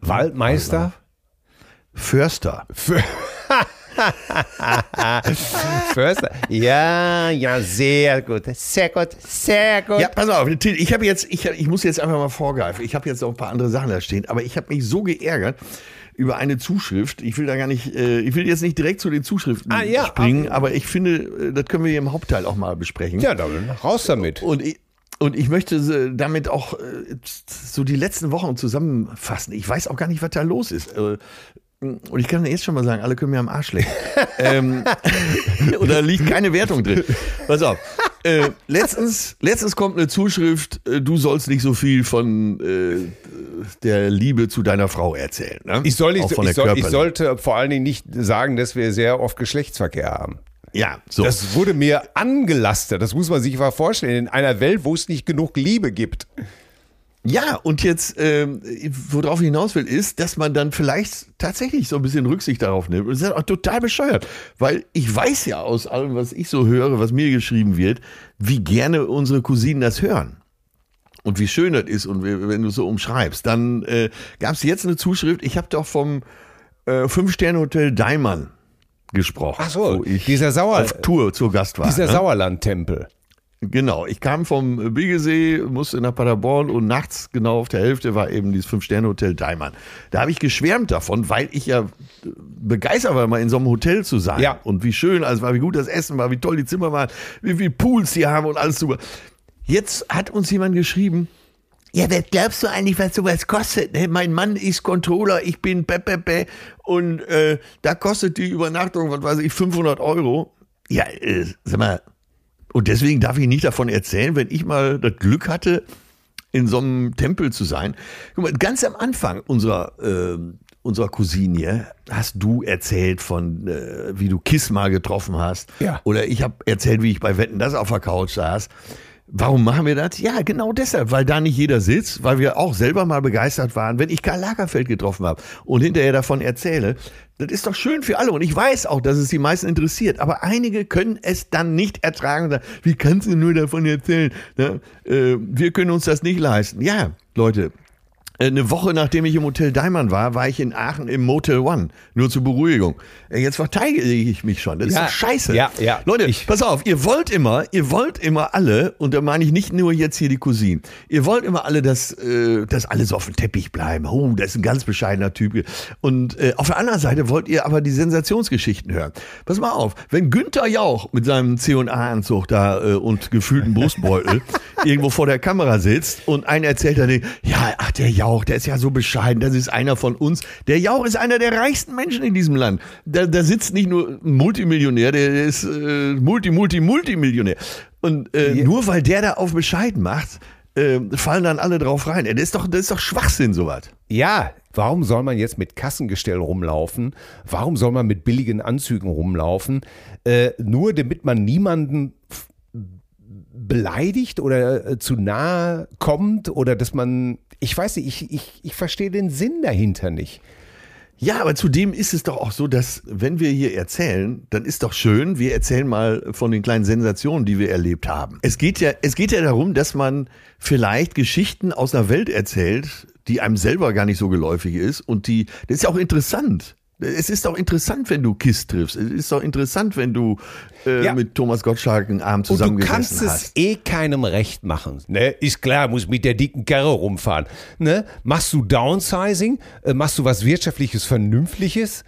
Waldmeister? Förster. (laughs) Förster? Ja, ja, sehr gut. Sehr gut, sehr gut. Ja, pass auf, ich habe jetzt, ich, ich muss jetzt einfach mal vorgreifen. Ich habe jetzt noch ein paar andere Sachen da stehen, aber ich habe mich so geärgert über eine Zuschrift. Ich will da gar nicht, äh, ich will jetzt nicht direkt zu den Zuschriften Ah, ja, springen, aber ich finde, äh, das können wir hier im Hauptteil auch mal besprechen. Ja, dann raus damit. Und ich, und ich möchte äh, damit auch äh, so die letzten Wochen zusammenfassen. Ich weiß auch gar nicht, was da los ist. Äh, Und ich kann jetzt schon mal sagen, alle können mir am Arsch lecken. (laughs) ähm, (laughs) und da liegt keine Wertung drin. Pass auf. Äh, letztens, letztens kommt eine Zuschrift, äh, du sollst nicht so viel von äh, der Liebe zu deiner Frau erzählen. Ne? Ich, soll nicht, ich, soll, ich sollte vor allen Dingen nicht sagen, dass wir sehr oft Geschlechtsverkehr haben. Ja, so. Das wurde mir angelastet. Das muss man sich mal vorstellen. In einer Welt, wo es nicht genug Liebe gibt. Ja, und jetzt, ähm, worauf ich hinaus will, ist, dass man dann vielleicht tatsächlich so ein bisschen Rücksicht darauf nimmt. Und das ist auch total bescheuert, weil ich weiß ja aus allem, was ich so höre, was mir geschrieben wird, wie gerne unsere Cousinen das hören. Und wie schön das ist und wenn du so umschreibst. Dann äh, gab es jetzt eine Zuschrift, ich habe doch vom äh, Fünf-Sterne-Hotel Daimann gesprochen. Ach so, wo ich dieser Sauer- auf Tour zu Gast war. Dieser ne? Sauerlandtempel. Genau, ich kam vom Bigesee, musste nach Paderborn und nachts, genau auf der Hälfte, war eben dieses Fünf-Sterne-Hotel Daimann. Da habe ich geschwärmt davon, weil ich ja begeistert war, mal in so einem Hotel zu sein. Ja. Und wie schön alles war, wie gut das Essen war, wie toll die Zimmer waren, wie viele Pools die haben und alles super. Jetzt hat uns jemand geschrieben, ja, was glaubst du eigentlich, was sowas kostet? Ne? Mein Mann ist Controller, ich bin Pepepe und äh, da kostet die Übernachtung, was weiß ich, 500 Euro. Ja, äh, sag mal, und deswegen darf ich nicht davon erzählen, wenn ich mal das Glück hatte, in so einem Tempel zu sein. Guck mal, ganz am Anfang unserer, äh, unserer Cousine hast du erzählt von, äh, wie du Kiss mal getroffen hast. Ja. Oder ich habe erzählt, wie ich bei Wetten das auf der Couch saß. Warum machen wir das? Ja, genau deshalb, weil da nicht jeder sitzt, weil wir auch selber mal begeistert waren, wenn ich Karl Lagerfeld getroffen habe und hinterher davon erzähle. Das ist doch schön für alle und ich weiß auch, dass es die meisten interessiert, aber einige können es dann nicht ertragen wie kannst du nur davon erzählen? Ne? Äh, wir können uns das nicht leisten. Ja, Leute, eine Woche nachdem ich im Hotel Daimann war, war ich in Aachen im Motel One. Nur zur Beruhigung. Äh, Jetzt verteidige ich mich schon. Das ist Ja, doch scheiße. ja, ja. Leute, Ich- pass auf, ihr wollt immer, ihr wollt immer alle, und da meine ich nicht nur jetzt hier die Cousinen, ihr wollt immer alle, dass, äh, dass alle so auf dem Teppich bleiben. Oh, das ist ein ganz bescheidener Typ. Und äh, auf der anderen Seite wollt ihr aber die Sensationsgeschichten hören. Pass mal auf, wenn Günther Jauch mit seinem C&A-Anzug da äh, und gefühlten Brustbeutel (laughs) irgendwo vor der Kamera sitzt und einer erzählt dann, ja, ach, der Jauch, der ist ja so bescheiden, das ist einer von uns. Der Jauch ist einer der reichsten Menschen in diesem Land. Da, da sitzt nicht nur ein Multimillionär, der ist äh, Multi, Multi, Multimillionär. Und äh, nur weil der da auf bescheiden macht, äh, fallen dann alle drauf rein. Das ist doch, das ist doch Schwachsinn, sowas. Ja, warum soll man jetzt mit Kassengestell rumlaufen? Warum soll man mit billigen Anzügen rumlaufen? Äh, nur damit man niemanden beleidigt oder äh, zu nahe kommt oder dass man, ich weiß nicht, ich, ich, ich verstehe den Sinn dahinter nicht. Ja, aber zudem ist es doch auch so, dass wenn wir hier erzählen, dann ist doch schön, wir erzählen mal von den kleinen Sensationen, die wir erlebt haben. Es geht ja, es geht ja darum, dass man vielleicht Geschichten aus einer Welt erzählt, die einem selber gar nicht so geläufig ist und die, das ist ja auch interessant. Es ist doch interessant, wenn du Kiss triffst. Es ist doch interessant, wenn du äh, Ja. mit Thomas Gottschalk einen Abend Und du zusammengesessen kannst es hast. eh keinem recht machen. Ne? Ist klar, muss mit der dicken Karre rumfahren. Ne? Machst du Downsizing? Äh, machst du was Wirtschaftliches, Vernünftiges?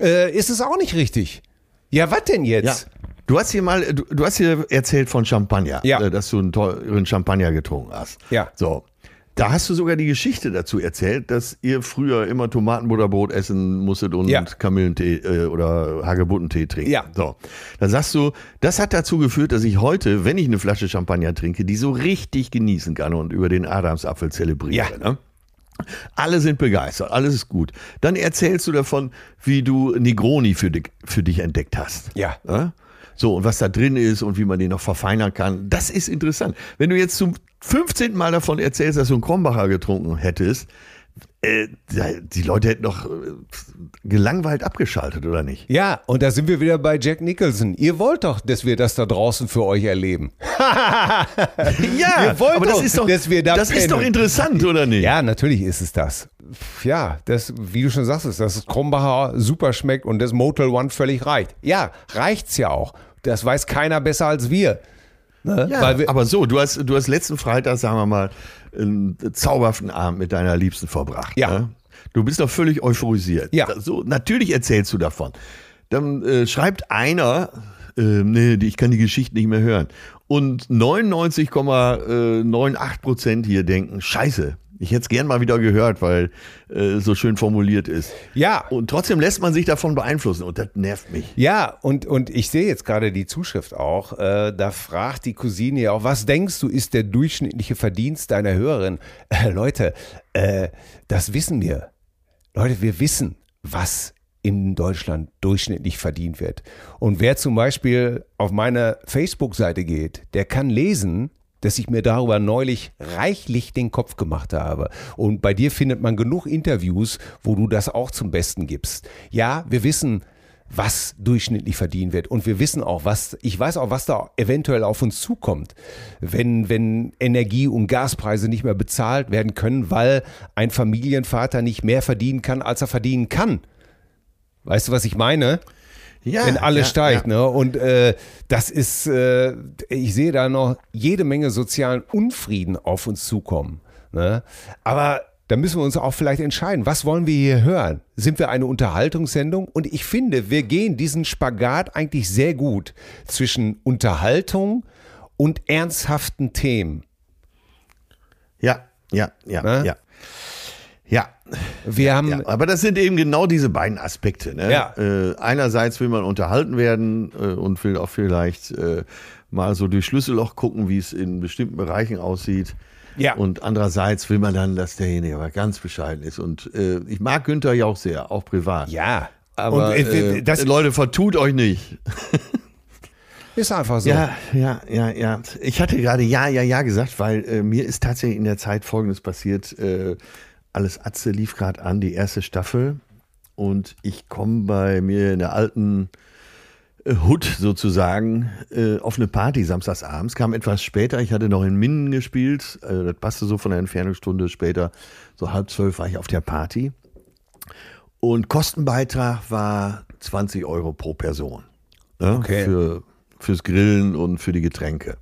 Äh, ist es auch nicht richtig. Ja, was denn Ja. jetzt? Du hast hier mal, du, du hast hier erzählt von Champagner, Ja. äh, dass du einen teuren Champagner getrunken hast. Ja. So. Da hast du sogar die Geschichte dazu erzählt, dass ihr früher immer Tomatenbutterbrot essen musstet und Ja. Kamillentee äh, oder Hagebuttentee trinken. Ja. So. Da sagst du, das hat dazu geführt, dass ich heute, wenn ich eine Flasche Champagner trinke, die so richtig genießen kann und über den Adamsapfel zelebriere. Ja. Ne? Alle sind begeistert, alles ist gut. Dann erzählst du davon, wie du Negroni für dich, für dich entdeckt hast. Ja. Ja? So, und was da drin ist und wie man den noch verfeinern kann, das ist interessant. Wenn du jetzt zum 15. Mal davon erzählst, dass du einen Krombacher getrunken hättest, äh, die Leute hätten doch äh, gelangweilt abgeschaltet, oder nicht? Ja, und da sind wir wieder bei Jack Nicholson. Ihr wollt doch, dass wir das da draußen für euch erleben. (laughs) Ja, Ihr wollt aber das doch, ist doch, dass wir da das ist doch pennen. interessant, oder nicht? Ja, natürlich ist es das. Ja, das, wie du schon sagst, dass das Krombacher super schmeckt und das Motel One völlig reicht. Ja, reicht's ja auch. Das weiß keiner besser als wir. Ne? Ja, Weil wir aber so, du hast, du hast letzten Freitag, sagen wir mal, einen zauberhaften Abend mit deiner Liebsten verbracht. Ja. Ne? Du bist doch völlig euphorisiert. Ja. So, natürlich erzählst du davon. Dann äh, schreibt einer, äh, nee, ich kann die Geschichte nicht mehr hören. Und 99,98 Prozent hier denken, scheiße, ich hätte es gern mal wieder gehört, weil äh, so schön formuliert ist. Ja. Und trotzdem lässt man sich davon beeinflussen und das nervt mich. Ja, und, und ich sehe jetzt gerade die Zuschrift auch. Äh, da fragt die Cousine ja auch, was denkst du, ist der durchschnittliche Verdienst deiner Hörerin? Äh, Leute, äh, das wissen wir. Leute, wir wissen, was in Deutschland durchschnittlich verdient wird. Und wer zum Beispiel auf meine Facebook-Seite geht, der kann lesen, dass ich mir darüber neulich reichlich den Kopf gemacht habe. Und bei dir findet man genug Interviews, wo du das auch zum Besten gibst. Ja, wir wissen, was durchschnittlich verdient wird. Und wir wissen auch, was, ich weiß auch, was da eventuell auf uns zukommt, wenn, wenn Energie- und Gaspreise nicht mehr bezahlt werden können, weil ein Familienvater nicht mehr verdienen kann, als er verdienen kann. Weißt du, was ich meine? Ja, wenn alles ja, steigt. ja. Ne? Und äh, das ist, äh, ich sehe da noch jede Menge sozialen Unfrieden auf uns zukommen. Ne? Aber da müssen wir uns auch vielleicht entscheiden, was wollen wir hier hören? Sind wir eine Unterhaltungssendung? Und ich finde, wir gehen diesen Spagat eigentlich sehr gut zwischen Unterhaltung und ernsthaften Themen. Ja, ja, ja, Ne? ja. Ja, Wir haben, ja, aber das sind eben genau diese beiden Aspekte. Ne? Ja. Äh, einerseits will man unterhalten werden äh, und will auch vielleicht äh, mal so durch Schlüsselloch gucken, wie es in bestimmten Bereichen aussieht. Ja. Und andererseits will man dann, dass derjenige aber ganz bescheiden ist. Und äh, ich mag Günther ja auch sehr, auch privat. ja, Aber und, äh, äh, das Leute, vertut euch nicht. (laughs) ist einfach so. Ja, ja, ja, ja. Ich hatte gerade ja, ja, ja gesagt, weil äh, mir ist tatsächlich in der Zeit Folgendes passiert. Äh, alles Atze lief gerade an, die erste Staffel. Und ich komme bei mir in der alten äh, Hood sozusagen äh, auf eine Party samstags abends. Kam etwas später. Ich hatte noch in Minden gespielt. Äh, das passte so von der Entfernungsstunde später. So halb zwölf war ich auf der Party. Und Kostenbeitrag war 20 Euro pro Person. Ne? Okay. Für, fürs Grillen und für die Getränke.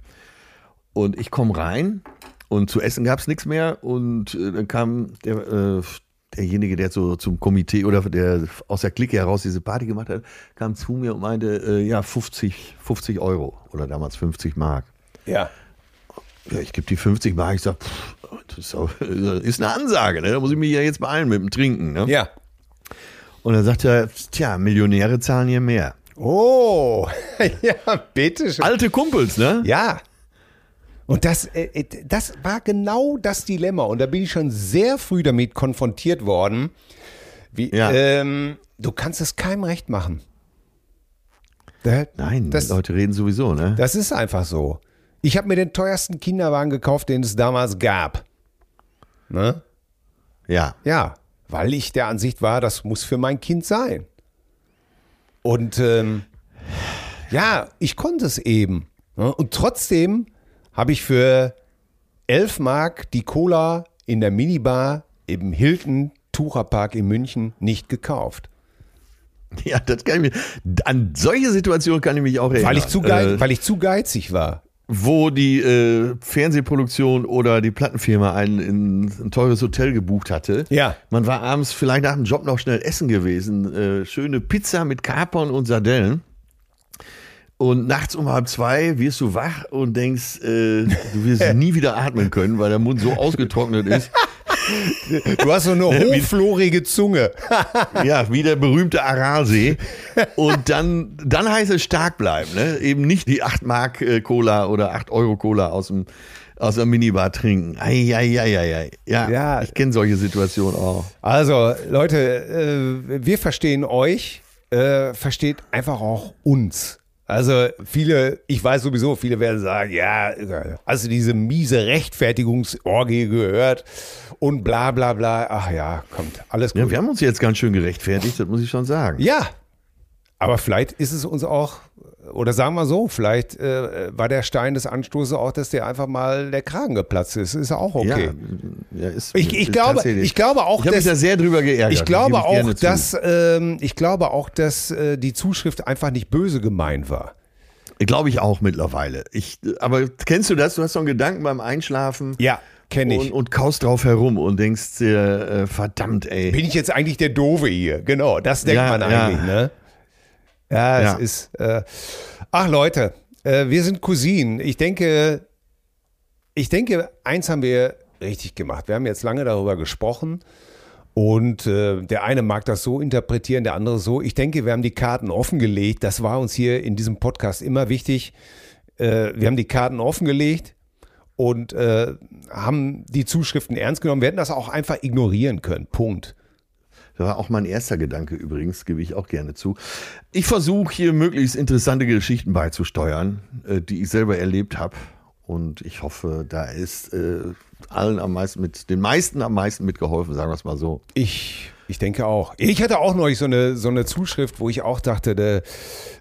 Und ich komme rein und zu essen gab es nichts mehr. Und äh, dann kam der, äh, derjenige, der so zum Komitee oder der aus der Clique heraus diese Party gemacht hat, kam zu mir und meinte, äh, ja, 50, 50 Euro oder damals 50 Mark. ja. Ja, ich gebe die 50 Mark. Ich sage, das (laughs) ist, eine Ansage, ne? da muss ich mich ja jetzt beeilen mit dem Trinken. Ne? Ja. Und dann sagt er, tja, Millionäre zahlen hier mehr. Oh, (laughs) ja, bitte schön. Alte Kumpels, ne? Ja. Und das, äh, äh, das war genau das Dilemma. Und da bin ich schon sehr früh damit konfrontiert worden. Wie, Ja. ähm, du kannst es keinem recht machen. Da- Nein, Das- Leute reden sowieso, ne? Das ist einfach so. Ich habe mir den teuersten Kinderwagen gekauft, den es damals gab. Ne? Ja. Ja, weil ich der Ansicht war, das muss für mein Kind sein. Und ähm, ja, ich konnte es eben. Ne? Und trotzdem habe ich für 11 Mark die Cola in der Minibar im Hilton Tucherpark in München nicht gekauft. Ja, das kann ich mir. An solche Situationen kann ich mich auch erinnern. Weil ich zu, geiz, Äh, weil ich zu geizig war. wo die äh, Fernsehproduktion oder die Plattenfirma einen in ein teures Hotel gebucht hatte. Ja. Man war abends vielleicht nach dem Job noch schnell essen gewesen. Äh, schöne Pizza mit Kapern und Sardellen. Und nachts um halb zwei wirst du wach und denkst, äh, du wirst (laughs) nie wieder atmen können, weil der Mund so ausgetrocknet ist. Du hast so eine (laughs) hochflorige Zunge. (laughs) Ja, wie der berühmte Aralsee. Und dann, dann heißt es stark bleiben. Ne? Eben nicht die 8 Mark äh, Cola oder 8 Euro Cola aus dem aus der Minibar trinken. Eieieiei. Ja, Ja. ich kenne solche Situationen auch. Also, Leute, äh, wir verstehen euch, äh, versteht einfach auch uns. Also viele, ich weiß sowieso, viele werden sagen, ja, hast du diese miese Rechtfertigungsorgie gehört und bla bla bla. Ach ja, kommt, alles gut. Ja, wir haben uns jetzt ganz schön gerechtfertigt, das muss ich schon sagen. Ja, aber vielleicht ist es uns auch, oder sagen wir so, vielleicht äh, war der Stein des Anstoßes auch, dass der einfach mal der Kragen geplatzt ist. Ist auch okay. Ja, ja, ist, Ich, ich, ist glaube, ich glaube auch, ich habe mich da dass, sehr drüber geärgert. ich glaube ich auch, dass, ähm, ich glaube auch, dass äh, die Zuschrift einfach nicht böse gemeint war. Glaube ich auch mittlerweile. Ich, aber kennst du das? Du hast so einen Gedanken beim Einschlafen Ja, kenne ich. und, und kaust drauf herum und denkst dir, äh, verdammt, ey. Bin ich jetzt eigentlich der Doofe hier? Genau, das denkt Ja, man ja. eigentlich, ne? Ja, es Ja. ist. Äh, ach Leute, äh, wir sind Cousinen. Ich denke, ich denke, eins haben wir richtig gemacht. Wir haben jetzt lange darüber gesprochen. Und äh, der eine mag das so interpretieren, der andere so. Ich denke, wir haben die Karten offengelegt. Das war uns hier in diesem Podcast immer wichtig. Äh, wir haben die Karten offengelegt und äh, haben die Zuschriften ernst genommen. Wir hätten das auch einfach ignorieren können. Punkt. Das war auch mein erster Gedanke übrigens, gebe ich auch gerne zu. Ich versuche hier möglichst interessante Geschichten beizusteuern, äh, die ich selber erlebt habe. Und ich hoffe, da ist äh, allen am meisten mit, den meisten am meisten mitgeholfen, sagen wir es mal so. Ich, ich denke auch. Ich hatte auch neulich so eine, so eine Zuschrift, wo ich auch dachte, da,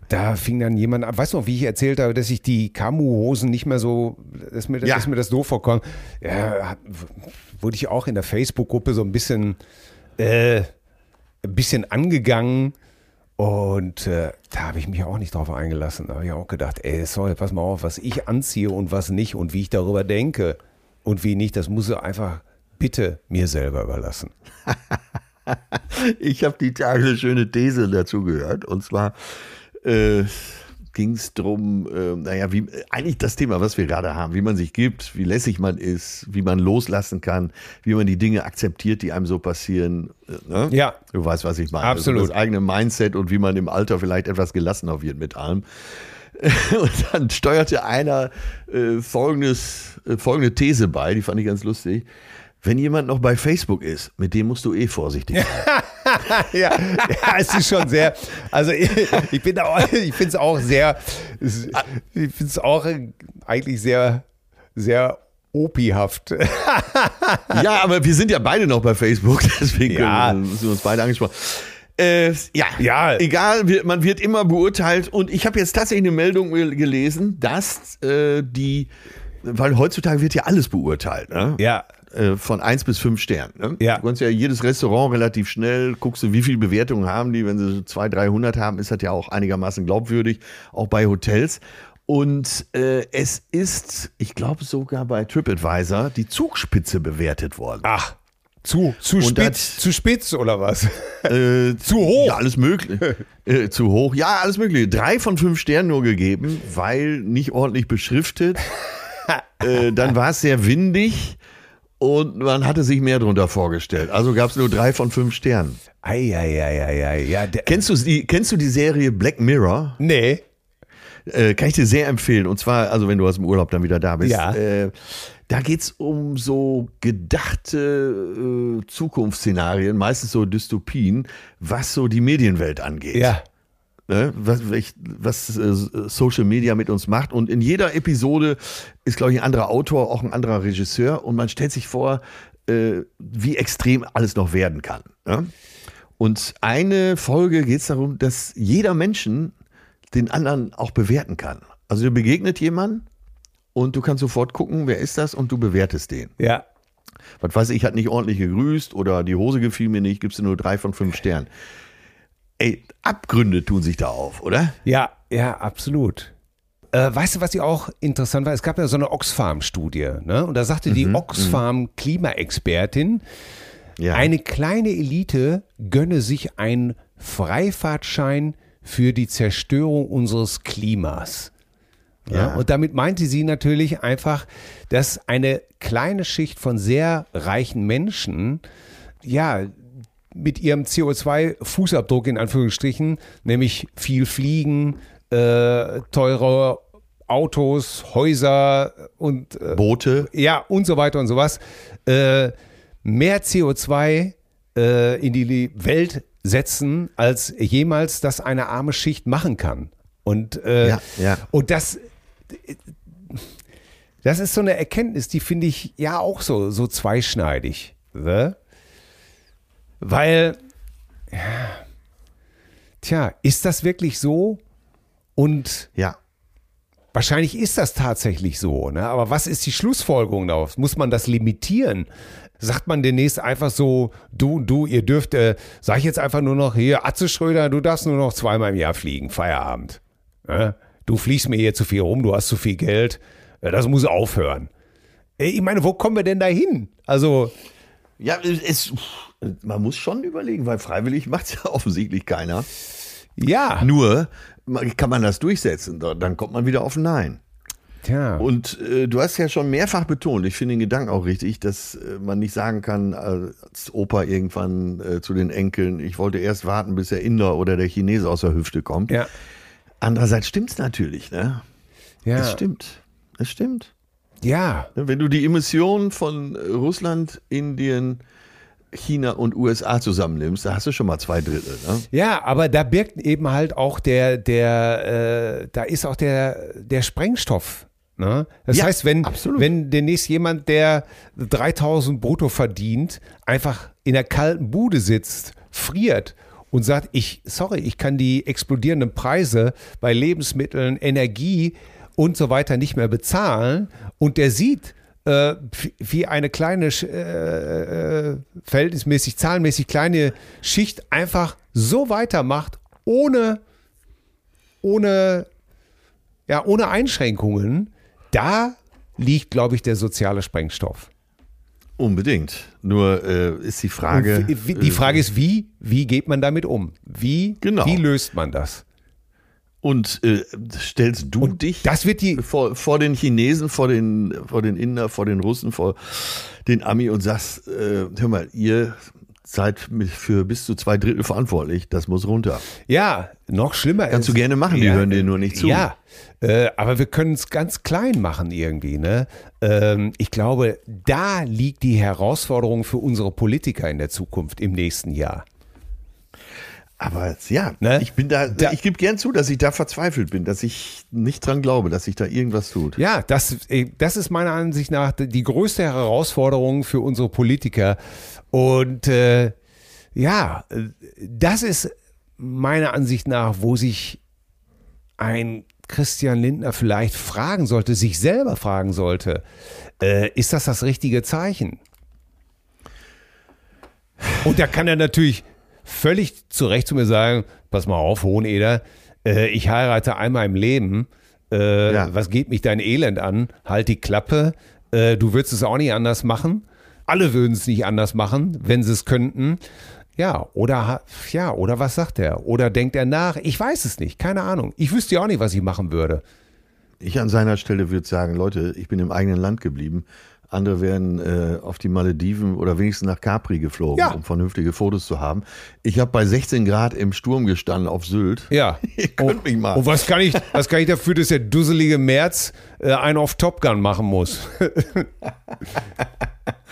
da fing dann jemand an. Weißt du noch, wie ich erzählt habe, dass ich die Kamu-Hosen nicht mehr so, dass mir, Ja. dass mir das doof vorkommt. Ja, wurde ich auch in der Facebook-Gruppe so ein bisschen, äh, ein bisschen angegangen. Und äh, da habe ich mich auch nicht drauf eingelassen. Da habe ich auch gedacht, ey, sorry, pass mal auf, was ich anziehe und was nicht und wie ich darüber denke und wie nicht, das muss du einfach bitte mir selber überlassen. (laughs) Ich habe die Tage eine schöne These dazu gehört. Und zwar äh, ging es darum, äh, naja, wie eigentlich das Thema, was wir gerade haben, wie man sich gibt, wie lässig man ist, wie man loslassen kann, wie man die Dinge akzeptiert, die einem so passieren. Äh, ne? Ja. Du weißt, was ich meine. Absolut. Also das eigene Mindset und wie man im Alter vielleicht etwas gelassener wird mit allem. (laughs) Und dann steuerte einer äh, folgendes, äh, folgende These bei, die fand ich ganz lustig. Wenn jemand noch bei Facebook ist, mit dem musst du eh vorsichtig sein. (laughs) (laughs) ja, ja, es ist schon sehr, also ich, ich bin auch, ich finde es auch sehr, ich finde es auch eigentlich sehr, sehr opihaft. (laughs) Ja, aber wir sind ja beide noch bei Facebook, (laughs) deswegen Ja. äh, sind wir uns beide angesprochen. Äh, ja, Ja. egal, man wird immer beurteilt. Und ich habe jetzt tatsächlich eine Meldung gel- gelesen, dass äh, die, weil heutzutage wird ja alles beurteilt, ne? Ja. Äh, von 1 bis 5 Sternen. Ne? Ja. Du kannst ja jedes Restaurant relativ schnell, guckst du, wie viele Bewertungen haben die. Wenn sie 200, 300 haben, ist das ja auch einigermaßen glaubwürdig, auch bei Hotels. Und äh, es ist, ich glaube sogar bei TripAdvisor, die Zugspitze bewertet worden. Ach, zu, zu spitz, das- zu spitz oder was? Äh, (laughs) Zu hoch? Ja, alles mögliche. (laughs) äh, zu hoch. Ja, alles mögliche. Drei von fünf Sternen nur gegeben, weil nicht ordentlich beschriftet. (laughs) äh, dann war es sehr windig und man hatte sich mehr drunter vorgestellt. Also gab es nur drei von fünf Sternen. Eieieiei, ja, Kennst du die, kennst du die Serie Black Mirror? nee, Äh, kann ich dir sehr empfehlen. Und zwar, also wenn du aus dem Urlaub dann wieder da bist. Ja. Äh, da geht's um so gedachte äh, Zukunftsszenarien, meistens so Dystopien, was so die Medienwelt angeht. ja, ne, was, was äh, Social Media mit uns macht. Und in jeder Episode ist, glaube ich, ein anderer Autor, auch ein anderer Regisseur. Und man stellt sich vor, äh, wie extrem alles noch werden kann. Und eine Folge geht es darum, dass jeder Menschen den anderen auch bewerten kann. Also dir begegnet jemand und du kannst sofort gucken, wer ist das und du bewertest den. Ja. Was weiß ich, hat nicht ordentlich gegrüßt oder die Hose gefiel mir nicht, gibst du nur drei von fünf Sternen. Ey, Abgründe tun sich da auf, oder? Ja, ja, absolut. Äh, weißt du, was ich auch interessant war? Es gab ja so eine Oxfam-Studie, ne? Und da sagte die Oxfam-Klimaexpertin, Ja. eine kleine Elite gönne sich einen Freifahrtschein für die Zerstörung unseres Klimas. Ja. Ja. Und damit meinte sie natürlich einfach, dass eine kleine Schicht von sehr reichen Menschen, ja, mit ihrem CO2-Fußabdruck in Anführungsstrichen, nämlich viel Fliegen, äh, teure Autos, Häuser und äh, Boote. ja, und so weiter und so was, äh, mehr CO2 äh, in die Welt setzen, als jemals das eine arme Schicht machen kann. Und, äh, Ja, ja. und das, das ist so eine Erkenntnis, die finde ich ja auch so, so zweischneidig. Ne? Weil, ja, tja, ist das wirklich so? Und Ja. Wahrscheinlich ist das tatsächlich so, ne? aber was ist die Schlussfolgerung daraus? Muss man das limitieren? Sagt man demnächst einfach so, du, du, ihr dürft, äh, sag ich jetzt einfach nur noch, hier, Atze Schröder, du darfst nur noch zweimal im Jahr fliegen, Feierabend. Ne? Du fliegst mir hier zu viel rum, du hast zu viel Geld, äh, das muss aufhören. Äh, Ich meine, wo kommen wir denn da hin? Also, Ja, es, man muss schon überlegen, weil freiwillig macht es ja (laughs) offensichtlich keiner. ja, Nur kann man das durchsetzen, dann kommt man wieder auf Nein. tja, Und äh, du hast ja schon mehrfach betont, ich finde den Gedanken auch richtig, dass äh, man nicht sagen kann, als Opa irgendwann äh, zu den Enkeln, ich wollte erst warten, bis der Inder oder der Chinese aus der Hüfte kommt. ja, Andererseits stimmt's natürlich, ne? ja, Es stimmt. Es stimmt. ja, Wenn du die Emissionen von äh, Russland, Indien, China und USA zusammennimmst, da hast du schon mal zwei Drittel. Ne? Ja, aber da birgt eben halt auch der, der, äh, da ist auch der, der Sprengstoff. Ne? Das Ja, heißt, wenn, absolut. wenn demnächst jemand, der 3000 brutto verdient, einfach in der kalten Bude sitzt, friert und sagt, ich, sorry, ich kann die explodierenden Preise bei Lebensmitteln, Energie und so weiter nicht mehr bezahlen und der sieht, äh, wie eine kleine, äh, äh, verhältnismäßig, zahlenmäßig kleine Schicht einfach so weitermacht, ohne, ohne, ja, ohne Einschränkungen, da liegt, glaube ich, der soziale Sprengstoff. Unbedingt. Nur äh, ist die Frage. Und die Frage ist, wie, wie geht man damit um? Wie, Genau. wie löst man das? Und äh, stellst du Und dich das wird die, vor, vor den Chinesen, vor den, vor den Inder, vor den Russen, vor den Ami und sagst, äh, hör mal, ihr seid für bis zu zwei Drittel verantwortlich, das muss runter. Ja, noch schlimmer Kannst ist. du gerne machen, die hören dir nur nicht zu. Ja, äh, aber wir können es ganz klein machen irgendwie. Ne? Ähm, ich glaube, da liegt die Herausforderung für unsere Politiker in der Zukunft im nächsten Jahr. Aber ja, Ne? ich bin da, Da- ich gebe gern zu, dass ich da verzweifelt bin, dass ich nicht dran glaube, dass sich da irgendwas tut. Ja, das, äh, das ist meiner Ansicht nach die größte Herausforderung für unsere Politiker. Und äh, ja, das ist meiner Ansicht nach, wo sich ein Christian Lindner vielleicht fragen sollte, sich selber fragen sollte, äh, ist das das richtige Zeichen? Und da kann er natürlich völlig zu Recht zu mir sagen, pass mal auf, Hoheneder, äh, ich heirate einmal im Leben, äh, Ja. was geht mich dein Elend an? Halt die Klappe, äh, du würdest es auch nicht anders machen. Alle würden es nicht anders machen, wenn sie es könnten. Ja, oder ja, oder was sagt er? Oder denkt er nach? Ich weiß es nicht, keine Ahnung. Ich wüsste ja auch nicht, was ich machen würde. Ich an seiner Stelle würde sagen, Leute, ich bin im eigenen Land geblieben. Andere wären äh, auf die Malediven oder wenigstens nach Capri geflogen, Ja. um vernünftige Fotos zu haben. Ich habe bei 16 Grad im Sturm gestanden auf Sylt. Ja. (laughs) Ihr könnt mich mal. Und was kann ich, was kann ich dafür, dass der dusselige März äh, einen auf Top Gun machen muss? (laughs)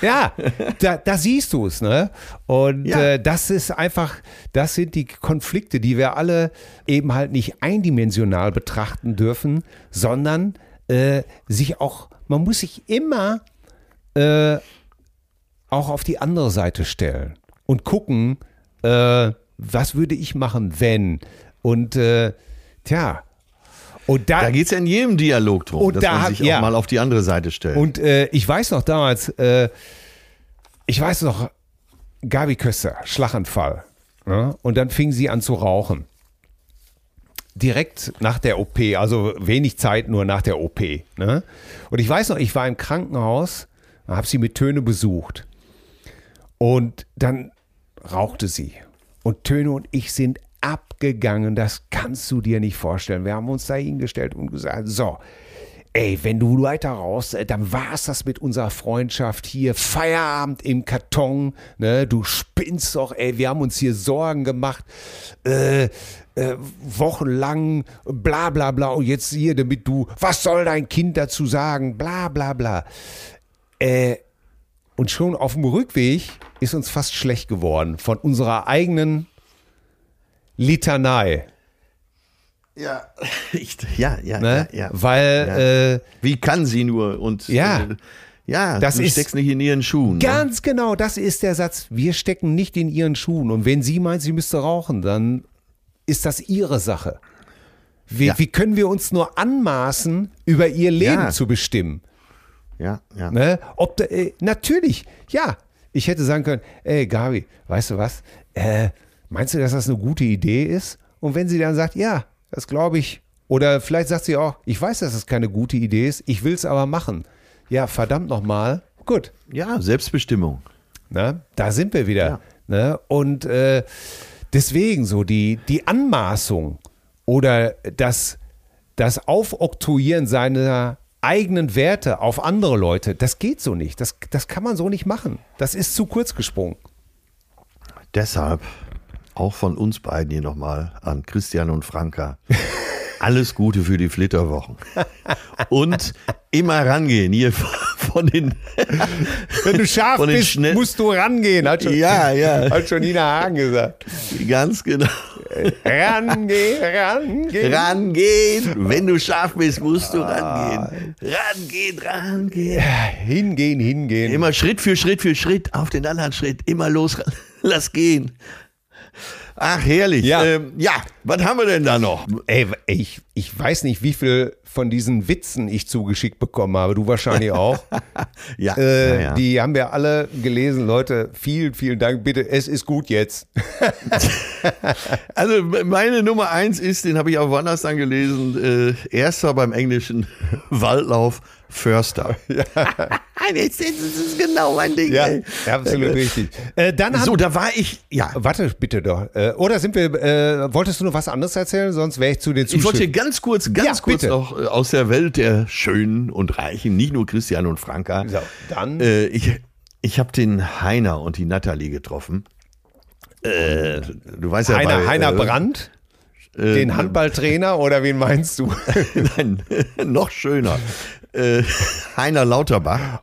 Ja, da, da siehst du es, ne? Und Ja. äh, das ist einfach, das sind die Konflikte, die wir alle eben halt nicht eindimensional betrachten dürfen, sondern äh, sich auch, man muss sich immer äh, auch auf die andere Seite stellen und gucken, äh, was würde ich machen, wenn? Und äh, tja, und da, Da geht es ja in jedem Dialog drum, Und dass da man sich ja. auch mal auf die andere Seite stellt. Und äh, ich weiß noch damals, äh, ich weiß noch, Gabi Köster, Schlaganfall. Ja? Und dann fing sie an zu rauchen. Direkt nach der OP, also wenig Zeit nur nach der OP. Ne? Und ich weiß noch, ich war im Krankenhaus, habe sie mit Töne besucht. Und dann rauchte sie. Und Töne und ich sind abgegangen. Das kannst du dir nicht vorstellen. Wir haben uns da hingestellt und gesagt, so, ey, wenn du weiter raus, äh, dann war's das mit unserer Freundschaft hier. Feierabend im Karton. Ne? Du spinnst doch, ey, wir haben uns hier Sorgen gemacht. Äh, äh, wochenlang, bla bla bla. Und jetzt hier, damit du, was soll dein Kind dazu sagen? Bla bla bla. Äh, und schon auf dem Rückweg ist uns fast schlecht geworden von unserer eigenen Litanei. ja, (laughs) ich, ja, ja, Ne? ja, ja. Weil Ja. Äh, Wie kann sie nur? Und Ja. äh, ja, Das du ist- steckst nicht in ihren Schuhen. ne? ganz genau, das ist der Satz. Wir stecken nicht in ihren Schuhen. Und wenn sie meint, sie müsste rauchen, dann ist das ihre Sache. Wie, Ja. wie können wir uns nur anmaßen, über ihr Leben zu bestimmen? Ja, ja. Ne? Ob da, äh, natürlich, ja. Ich hätte sagen können, ey Gabi, weißt du was? Äh, meinst du, dass das eine gute Idee ist? Und wenn sie dann sagt, ja, das glaube ich. Oder vielleicht sagt sie auch, ich weiß, dass das keine gute Idee ist, ich will es aber machen. Ja, verdammt nochmal. Gut, ja, Selbstbestimmung. Ne? Da sind wir wieder. Ne? Und äh, deswegen so die, die Anmaßung oder das, das Aufoktroyieren seiner eigenen Werte auf andere Leute, das geht so nicht. Das, das kann man so nicht machen. Das ist zu kurz gesprungen. Deshalb auch von uns beiden hier nochmal an Christian und Franka. (laughs) Alles Gute für die Flitterwochen. Und immer rangehen hier von den. Wenn du scharf bist, schnell- musst du rangehen, hat schon, Ja, ja. hat schon Nina Hagen gesagt. Ganz genau. Rangehen, rangehen. Rangehen. Wenn du scharf bist, musst du rangehen. Rangehen, rangehen. Hingehen, hingehen. Immer Schritt für Schritt für Schritt auf den anderen Schritt. Immer los. Lass gehen. Ach, herrlich. Ja. Ähm, ja, was haben wir denn da noch? Ey, ich, ich weiß nicht, wie viel von diesen Witzen ich zugeschickt bekommen habe. Du wahrscheinlich auch. (laughs) Ja, Äh, ja, ja. Die haben wir alle gelesen. Leute, vielen, vielen Dank. Bitte, es ist gut jetzt. (laughs) Also meine Nummer eins ist, den habe ich auch woanders dann gelesen, äh, erster beim englischen (laughs) Waldlauf, Förster. (laughs) Ja. (laughs) das ist genau mein Ding. ey. absolut richtig. Äh, dann So, da war ich, ja. Warte bitte doch. Äh, oder sind wir, äh, wolltest du noch was anderes erzählen? Sonst wäre ich zu den Ich wollte hier ganz kurz, ganz Ja, kurz bitte. noch äh, aus der Welt der Schönen und Reichen, nicht nur Christian und Franka. So, dann. Äh, ich ich habe den Heiner und die Natalie getroffen. Äh, du weißt ja, Heiner, bei, Heiner äh, Brandt, den Handballtrainer oder wen meinst du? (laughs) Nein, noch schöner. Äh, (laughs) Heiner Lauterbach.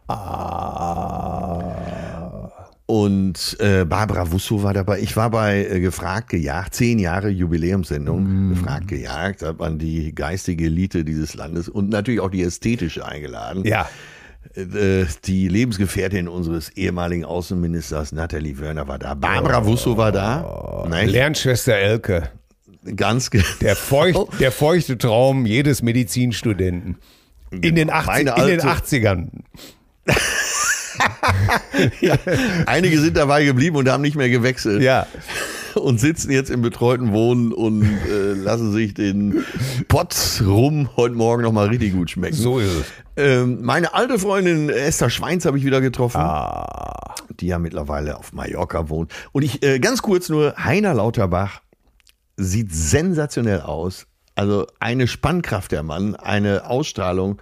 Und äh, Barbara Wusso war dabei. Ich war bei äh, Gefragt gejagt, zehn Jahre Jubiläumssendung. Gefragt gejagt, hat man die geistige Elite dieses Landes und natürlich auch die ästhetische eingeladen. ja. Äh, die Lebensgefährtin unseres ehemaligen Außenministers Nathalie Wörner war da. Barbara Wusso war da. Nicht? Lernschwester Elke. Ganz ge- Der, feucht, (laughs) der feuchte Traum jedes Medizinstudenten. In den, 80, Meine in den alte- 80ern. (laughs) Einige sind dabei geblieben und haben nicht mehr gewechselt. Ja. und sitzen jetzt im betreuten Wohnen und äh, lassen sich den Pott rum heute Morgen nochmal richtig gut schmecken. So ist es. Ähm, meine alte Freundin Esther Schweins habe ich wieder getroffen, Ah. die ja mittlerweile auf Mallorca wohnt. Und ich, äh, ganz kurz nur, Heiner Lauterbach sieht sensationell aus. Also eine Spannkraft der Mann, eine Ausstrahlung.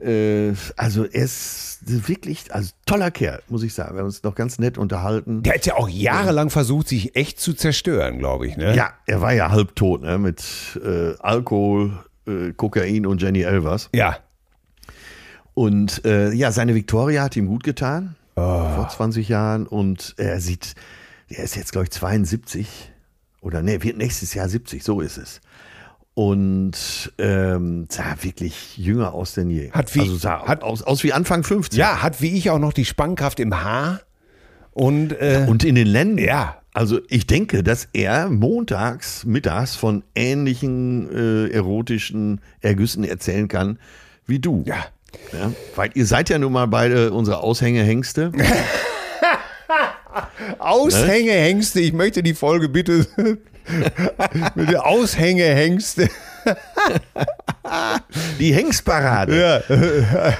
Äh, also er ist wirklich, also toller Kerl, muss ich sagen. Wir haben uns noch ganz nett unterhalten. Der hat ja auch jahrelang versucht, sich echt zu zerstören, glaube ich. Ne? Ja, er war ja halbtot, ne? Mit äh, Alkohol, äh, Kokain und Jenny Elvers. Ja. Und äh, ja, seine Victoria hat ihm gut getan. vor 20 Jahren und er sieht, er ist jetzt, glaube ich, 72 oder nee, wird nächstes Jahr 70, so ist es. Und ähm, sah wirklich jünger aus denn je. Hat wie- also sah hat- aus, aus wie Anfang 50. Ja, hat wie ich auch noch die Spannkraft im Haar. Und, äh, Und in den Ländern. Ja. Also ich denke, dass er montags, mittags von ähnlichen äh, erotischen Ergüssen erzählen kann wie du. ja. Ja, weil ihr seid ja nun mal beide unsere Aushängehengste. (laughs) Aushängehengste, ich möchte die Folge bitte (laughs) mit der Aushängehengste. Die Hengstparade. Ja.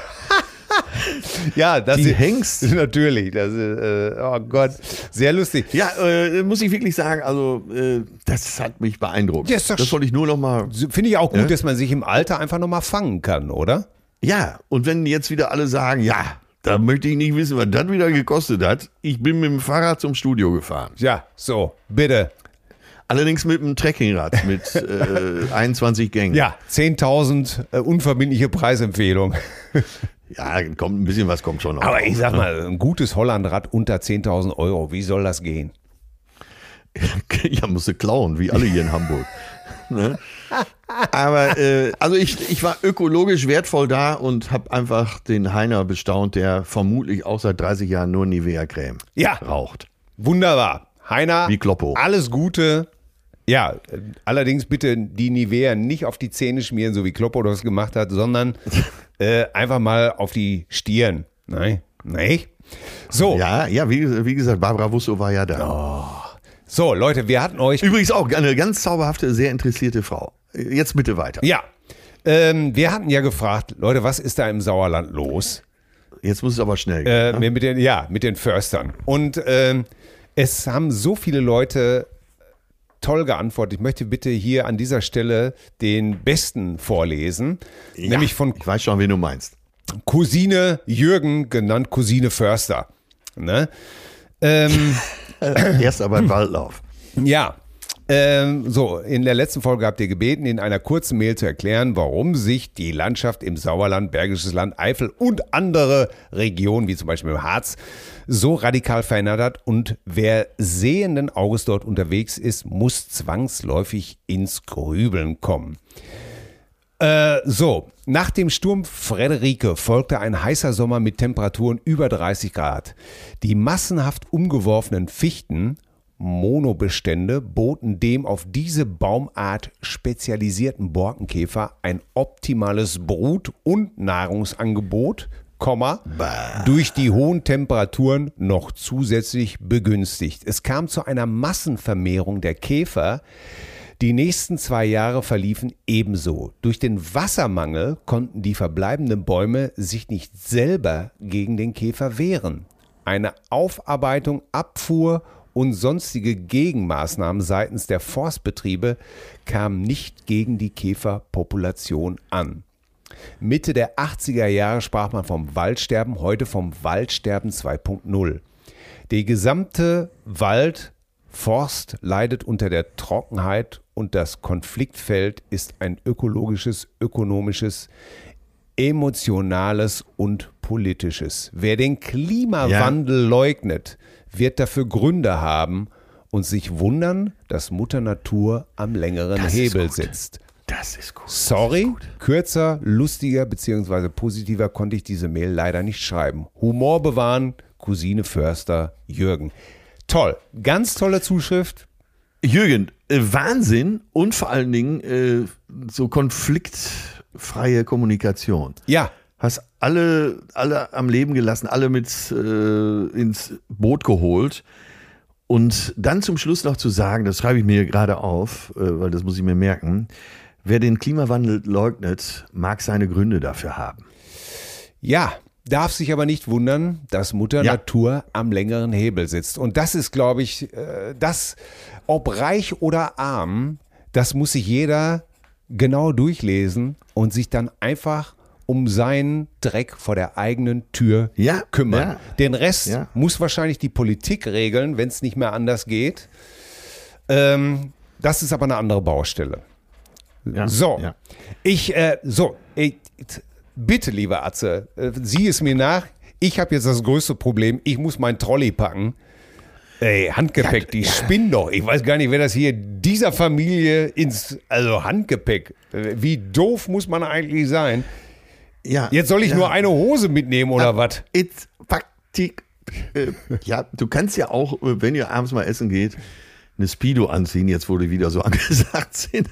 (laughs) ja, das Die ist Hengst. natürlich. Das ist, äh, oh Gott, sehr lustig. Ja, äh, muss ich wirklich sagen, also äh, das hat mich beeindruckt. Ja, das wollte ich nur noch mal. Finde ich auch gut, Ja? dass man sich im Alter einfach nochmal fangen kann, oder? Ja, und wenn jetzt wieder alle sagen, ja, da möchte ich nicht wissen, was das wieder gekostet hat. Ich bin mit dem Fahrrad zum Studio gefahren. Ja, so, bitte. Allerdings mit einem Trekkingrad mit (laughs) äh, 21 Gängen. Ja, 10.000 äh, unverbindliche Preisempfehlung. (laughs) Ja, kommt ein bisschen was kommt schon noch. Aber ich drauf, sag ne? mal, ein gutes Hollandrad unter 10.000 Euro, wie soll das gehen? (laughs) ja, musste klauen, wie alle hier in Hamburg. ne? Aber äh, also ich, ich war ökologisch wertvoll da und habe einfach den Heiner bestaunt, der vermutlich auch seit 30 Jahren nur Nivea-Creme Ja. raucht. Wunderbar. Heiner, Wie Kloppo. alles Gute. Ja, allerdings bitte die Nivea nicht auf die Zähne schmieren, so wie Kloppo das gemacht hat, sondern (laughs) äh, einfach mal auf die Stirn. Nein, nein. So, Ja, ja, wie, wie gesagt, Barbara Wusso war ja da. so, Leute, wir hatten euch Übrigens auch eine ganz zauberhafte, sehr interessierte Frau. Jetzt bitte weiter. Ja. Ähm, wir hatten ja gefragt, Leute, was ist da im Sauerland los? Jetzt muss es aber schnell gehen. Äh, mit den, ja, mit den Förstern. Und ähm, es haben so viele Leute toll geantwortet. Ich möchte bitte hier an dieser Stelle den besten vorlesen, Ja, nämlich von Ich weiß schon, wen du meinst. Cousine Jürgen, genannt Cousine Förster. Ne? Ähm, (laughs) Erst aber im Waldlauf. Ja. Ähm, so, in der letzten Folge habt ihr gebeten, in einer kurzen Mail zu erklären, warum sich die Landschaft im Sauerland, Bergisches Land, Eifel und andere Regionen, wie zum Beispiel im Harz, so radikal verändert hat. Und wer sehenden Auges dort unterwegs ist, muss zwangsläufig ins Grübeln kommen. Äh, so, nach dem Sturm Frederike folgte ein heißer Sommer mit Temperaturen über 30 Grad. Die massenhaft umgeworfenen Fichten, Monobestände, boten dem auf diese Baumart spezialisierten Borkenkäfer ein optimales Brut- und Nahrungsangebot, Komma, durch die hohen Temperaturen noch zusätzlich begünstigt. Es kam zu einer Massenvermehrung der Käfer, die nächsten zwei Jahre verliefen ebenso. Durch den Wassermangel konnten die verbleibenden Bäume sich nicht selber gegen den Käfer wehren. Eine Aufarbeitung, Abfuhr und sonstige Gegenmaßnahmen seitens der Forstbetriebe kamen nicht gegen die Käferpopulation an. Mitte der 80er Jahre sprach man vom Waldsterben, heute vom Waldsterben 2.0. Die gesamte Wald, Forst leidet unter der Trockenheit und das Konfliktfeld ist ein ökologisches, ökonomisches, emotionales und politisches. Wer den Klimawandel leugnet, wird dafür Gründe haben und sich wundern, dass Mutter Natur am längeren Das ist Hebel gut. sitzt. Das ist gut. Sorry, kürzer, lustiger bzw. positiver konnte ich diese Mail leider nicht schreiben. Humor bewahren, Cousine Förster, Jürgen. Toll, ganz tolle Zuschrift. Jürgen, äh, Wahnsinn und vor allen Dingen äh, so konfliktfreie Kommunikation. Ja, Hast alle, alle am Leben gelassen, alle mit äh, ins Boot geholt. Und dann zum Schluss noch zu sagen, das schreibe ich mir gerade auf, äh, weil das muss ich mir merken, wer den Klimawandel leugnet, mag seine Gründe dafür haben. ja, darf sich aber nicht wundern, dass Mutter Ja. Natur am längeren Hebel sitzt. Und das ist, glaube ich, äh, das, ob reich oder arm, das muss sich jeder genau durchlesen und sich dann einfach um seinen Dreck vor der eigenen Tür Ja, kümmern. ja. Den Rest Ja. muss wahrscheinlich die Politik regeln, wenn es nicht mehr anders geht. Ähm, das ist aber eine andere Baustelle. So, ich, äh, so, ich, bitte, lieber Atze, äh, sieh es mir nach. Ich habe jetzt das größte Problem. Ich muss mein Trolley packen. Ey, Handgepäck, die spinnen doch. Ich weiß gar nicht, wer das hier dieser Familie ins, also Handgepäck. Wie doof muss man eigentlich sein? Ja, Jetzt soll ich ja. nur eine Hose mitnehmen oder was? It's Faktik. Äh, ja, du kannst ja auch, äh, wenn ihr abends mal essen geht, eine Speedo anziehen, jetzt wo die wieder so (laughs) angesagt sind.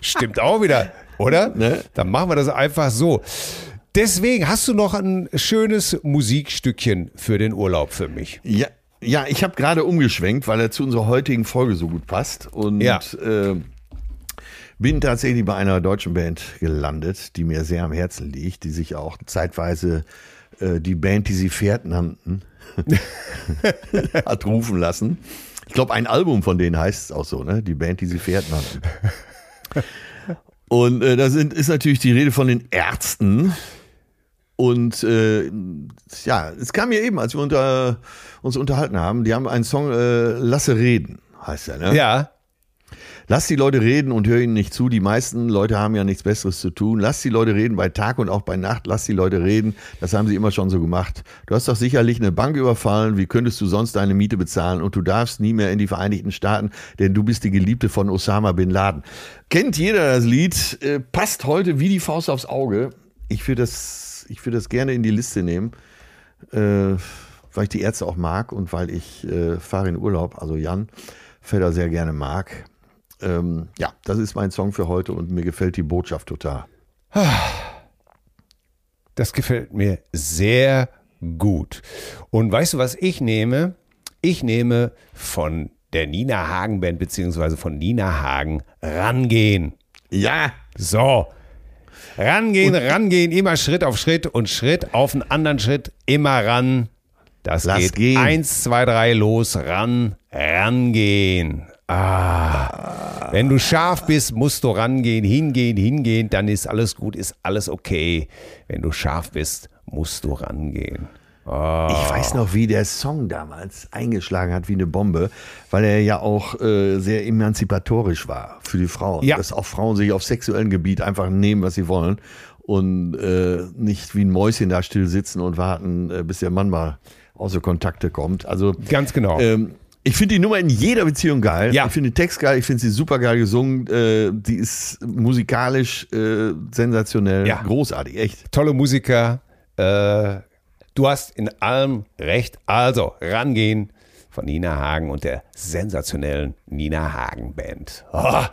Stimmt auch wieder, oder? Ne? Dann machen wir das einfach so. Deswegen hast du noch ein schönes Musikstückchen für den Urlaub für mich. Ja, ja ich habe gerade umgeschwenkt, weil er zu unserer heutigen Folge so gut passt. Und Ja. äh, bin tatsächlich bei einer deutschen Band gelandet, die mir sehr am Herzen liegt, die sich auch zeitweise äh, die Band, die sie fährt nannten, (laughs) hat rufen lassen. Ich glaube, ein Album von denen heißt es auch so, ne? Die Band, die sie fährt nannten. Und äh, da sind, ist natürlich die Rede von den Ärzten. Und äh, ja, es kam mir eben, als wir unter, uns unterhalten haben, die haben einen Song äh, Lasse reden, heißt er, ne? Ja. Lass die Leute reden und hör ihnen nicht zu. Die meisten Leute haben ja nichts Besseres zu tun. Lass die Leute reden bei Tag und auch bei Nacht. Lass die Leute reden. Das haben sie immer schon so gemacht. Du hast doch sicherlich eine Bank überfallen. Wie könntest du sonst deine Miete bezahlen? Und du darfst nie mehr in die Vereinigten Staaten, denn du bist die Geliebte von Osama bin Laden. Kennt jeder das Lied? Äh, passt heute wie die Faust aufs Auge. Ich würde das, ich würde das gerne in die Liste nehmen. Äh, weil ich die Ärzte auch mag und weil ich äh, fahre in Urlaub, also Jan Fedder sehr gerne mag. Ähm, ja, das ist mein Song für heute und mir gefällt die Botschaft total. Das gefällt mir sehr gut. Und weißt du, was ich nehme? Ich nehme von der Nina Hagen Band beziehungsweise von Nina Hagen rangehen. Ja, So. Rangehen, rangehen, immer Schritt auf Schritt und Schritt auf einen anderen Schritt, immer ran. Das Lass geht gehen. eins, zwei, drei, los, ran, rangehen. Ah. Wenn du scharf bist, musst du rangehen, hingehen, hingehen, dann ist alles gut, ist alles okay. Wenn du scharf bist, musst du rangehen. ich weiß noch, wie der Song damals eingeschlagen hat wie eine Bombe, weil er ja auch äh, sehr emanzipatorisch war für die Frauen. Ja. Dass auch Frauen sich auf sexuellem Gebiet einfach nehmen, was sie wollen und äh, nicht wie ein Mäuschen da still sitzen und warten, äh, bis der Mann mal außer Kontakte kommt. Also Ganz genau. Ähm, ich finde die Nummer in jeder Beziehung geil. Ja. Ich finde den Text geil, ich finde sie super geil gesungen. Äh, die ist musikalisch äh, sensationell, Ja. großartig, echt. tolle Musiker. Äh, du hast in allem recht. Also, rangehen von Nina Hagen und der sensationellen Nina Hagen Band. Ah,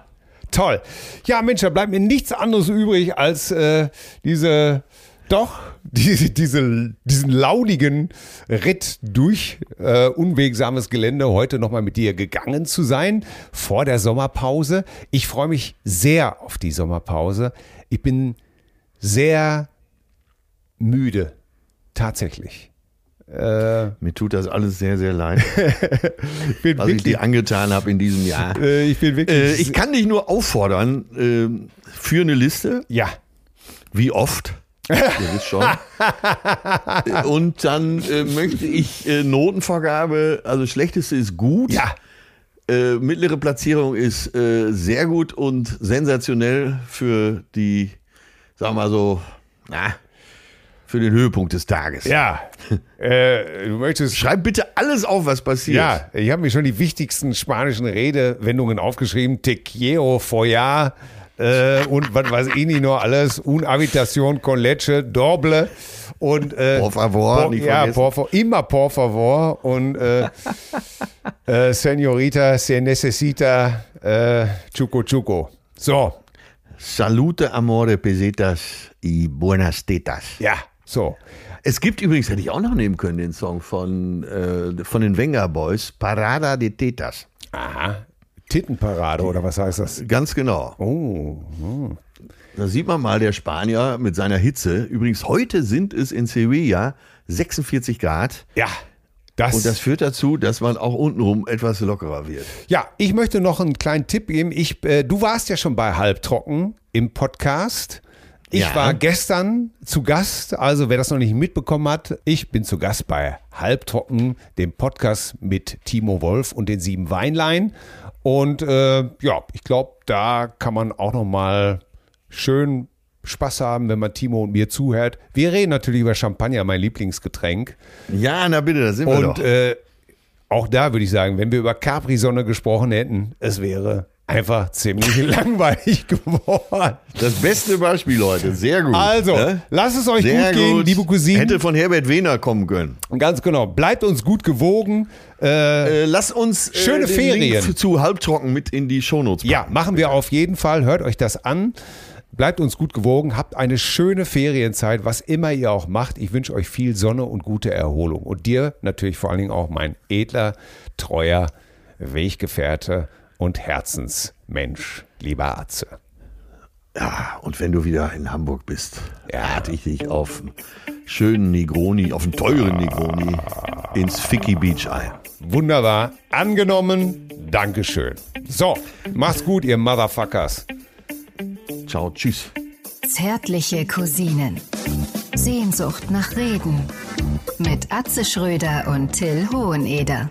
toll. Ja, Mensch, da bleibt mir nichts anderes übrig, als äh, diese, doch, diese, diese, diesen launigen Ritt durch äh, unwegsames Gelände heute nochmal mit dir gegangen zu sein vor der Sommerpause. Ich freue mich sehr auf die Sommerpause. Ich bin sehr müde. Tatsächlich. Äh, Mir tut das alles sehr, sehr leid, (laughs) ich bin was ich dir angetan habe in diesem Jahr. (laughs) äh, ich bin wirklich. Äh, ich kann dich nur auffordern, äh, für eine Liste, ja. wie oft, (laughs) ihr wisst schon. (laughs) Und dann äh, möchte ich äh, Notenvergabe, also schlechteste ist gut. Ja. Äh, mittlere Platzierung ist äh, sehr gut und sensationell für die, sagen wir mal so, na, für den Höhepunkt des Tages. Ja. (laughs) äh, du möchtest. Schreib bitte alles auf, was passiert. Ja, ich habe mir schon die wichtigsten spanischen Redewendungen aufgeschrieben. Te quiero follar äh, und was weiß ich nicht noch alles. Un habitación con leche, doble und äh, Por favor, por, nicht ja, por, immer por favor und äh, (laughs) äh, Señorita se necesita äh, chuco chuco. So, Salute, amore, pesetas y buenas tetas. ja, so. Es gibt übrigens, hätte ich auch noch nehmen können, den Song von, äh, von den Wenger Boys, Parada de Tetas. Aha. Tittenparade oder was heißt das? Ganz genau. Oh, Da sieht man mal der Spanier mit seiner Hitze. Übrigens, heute sind es in Sevilla 46 Grad. ja. Das, Und das führt dazu, dass man auch untenrum etwas lockerer wird. ja, ich möchte noch einen kleinen Tipp geben. Ich, äh, du warst ja schon bei Halbtrocken im Podcast. Ich Ja. war gestern zu Gast, also wer das noch nicht mitbekommen hat, ich bin zu Gast bei Halbtrocken, dem Podcast mit Timo Wolf und den sieben Weinlein. Und äh, ja, ich glaube, da kann man auch noch mal schön Spaß haben, wenn man Timo und mir zuhört. Wir reden natürlich über Champagner, mein Lieblingsgetränk. Ja, na bitte, da sind wir Und doch. äh, auch da würde ich sagen, wenn wir über Capri-Sonne gesprochen hätten, es wäre einfach ziemlich (laughs) langweilig geworden. Das beste Beispiel, Leute. Sehr gut. Also, Ne? lasst es euch Sehr gut gehen, gut. liebe Cousinen. Hätte von Herbert Wehner kommen können. Ganz genau. Bleibt uns gut gewogen. Äh, Äh, lass uns äh, Schöne Ferien. Link zu halbtrocken mit in die Shownotes packen. ja, machen wir auf jeden Fall. Hört euch das an. Bleibt uns gut gewogen. Habt eine schöne Ferienzeit, was immer ihr auch macht. Ich wünsche euch viel Sonne und gute Erholung. Und dir natürlich vor allen Dingen auch mein edler, treuer Weggefährte und Herzensmensch, lieber Atze. Ja, und wenn du wieder in Hamburg bist, Ja. lade ich dich auf einen schönen Negroni, auf einen teuren Negroni ins Ficky Beach ein. Wunderbar. Angenommen. Dankeschön. So, macht's gut, ihr Motherfuckers. Ciao, tschüss. Zärtliche Cousinen. Sehnsucht nach Reden. Mit Atze Schröder und Till Hoheneder.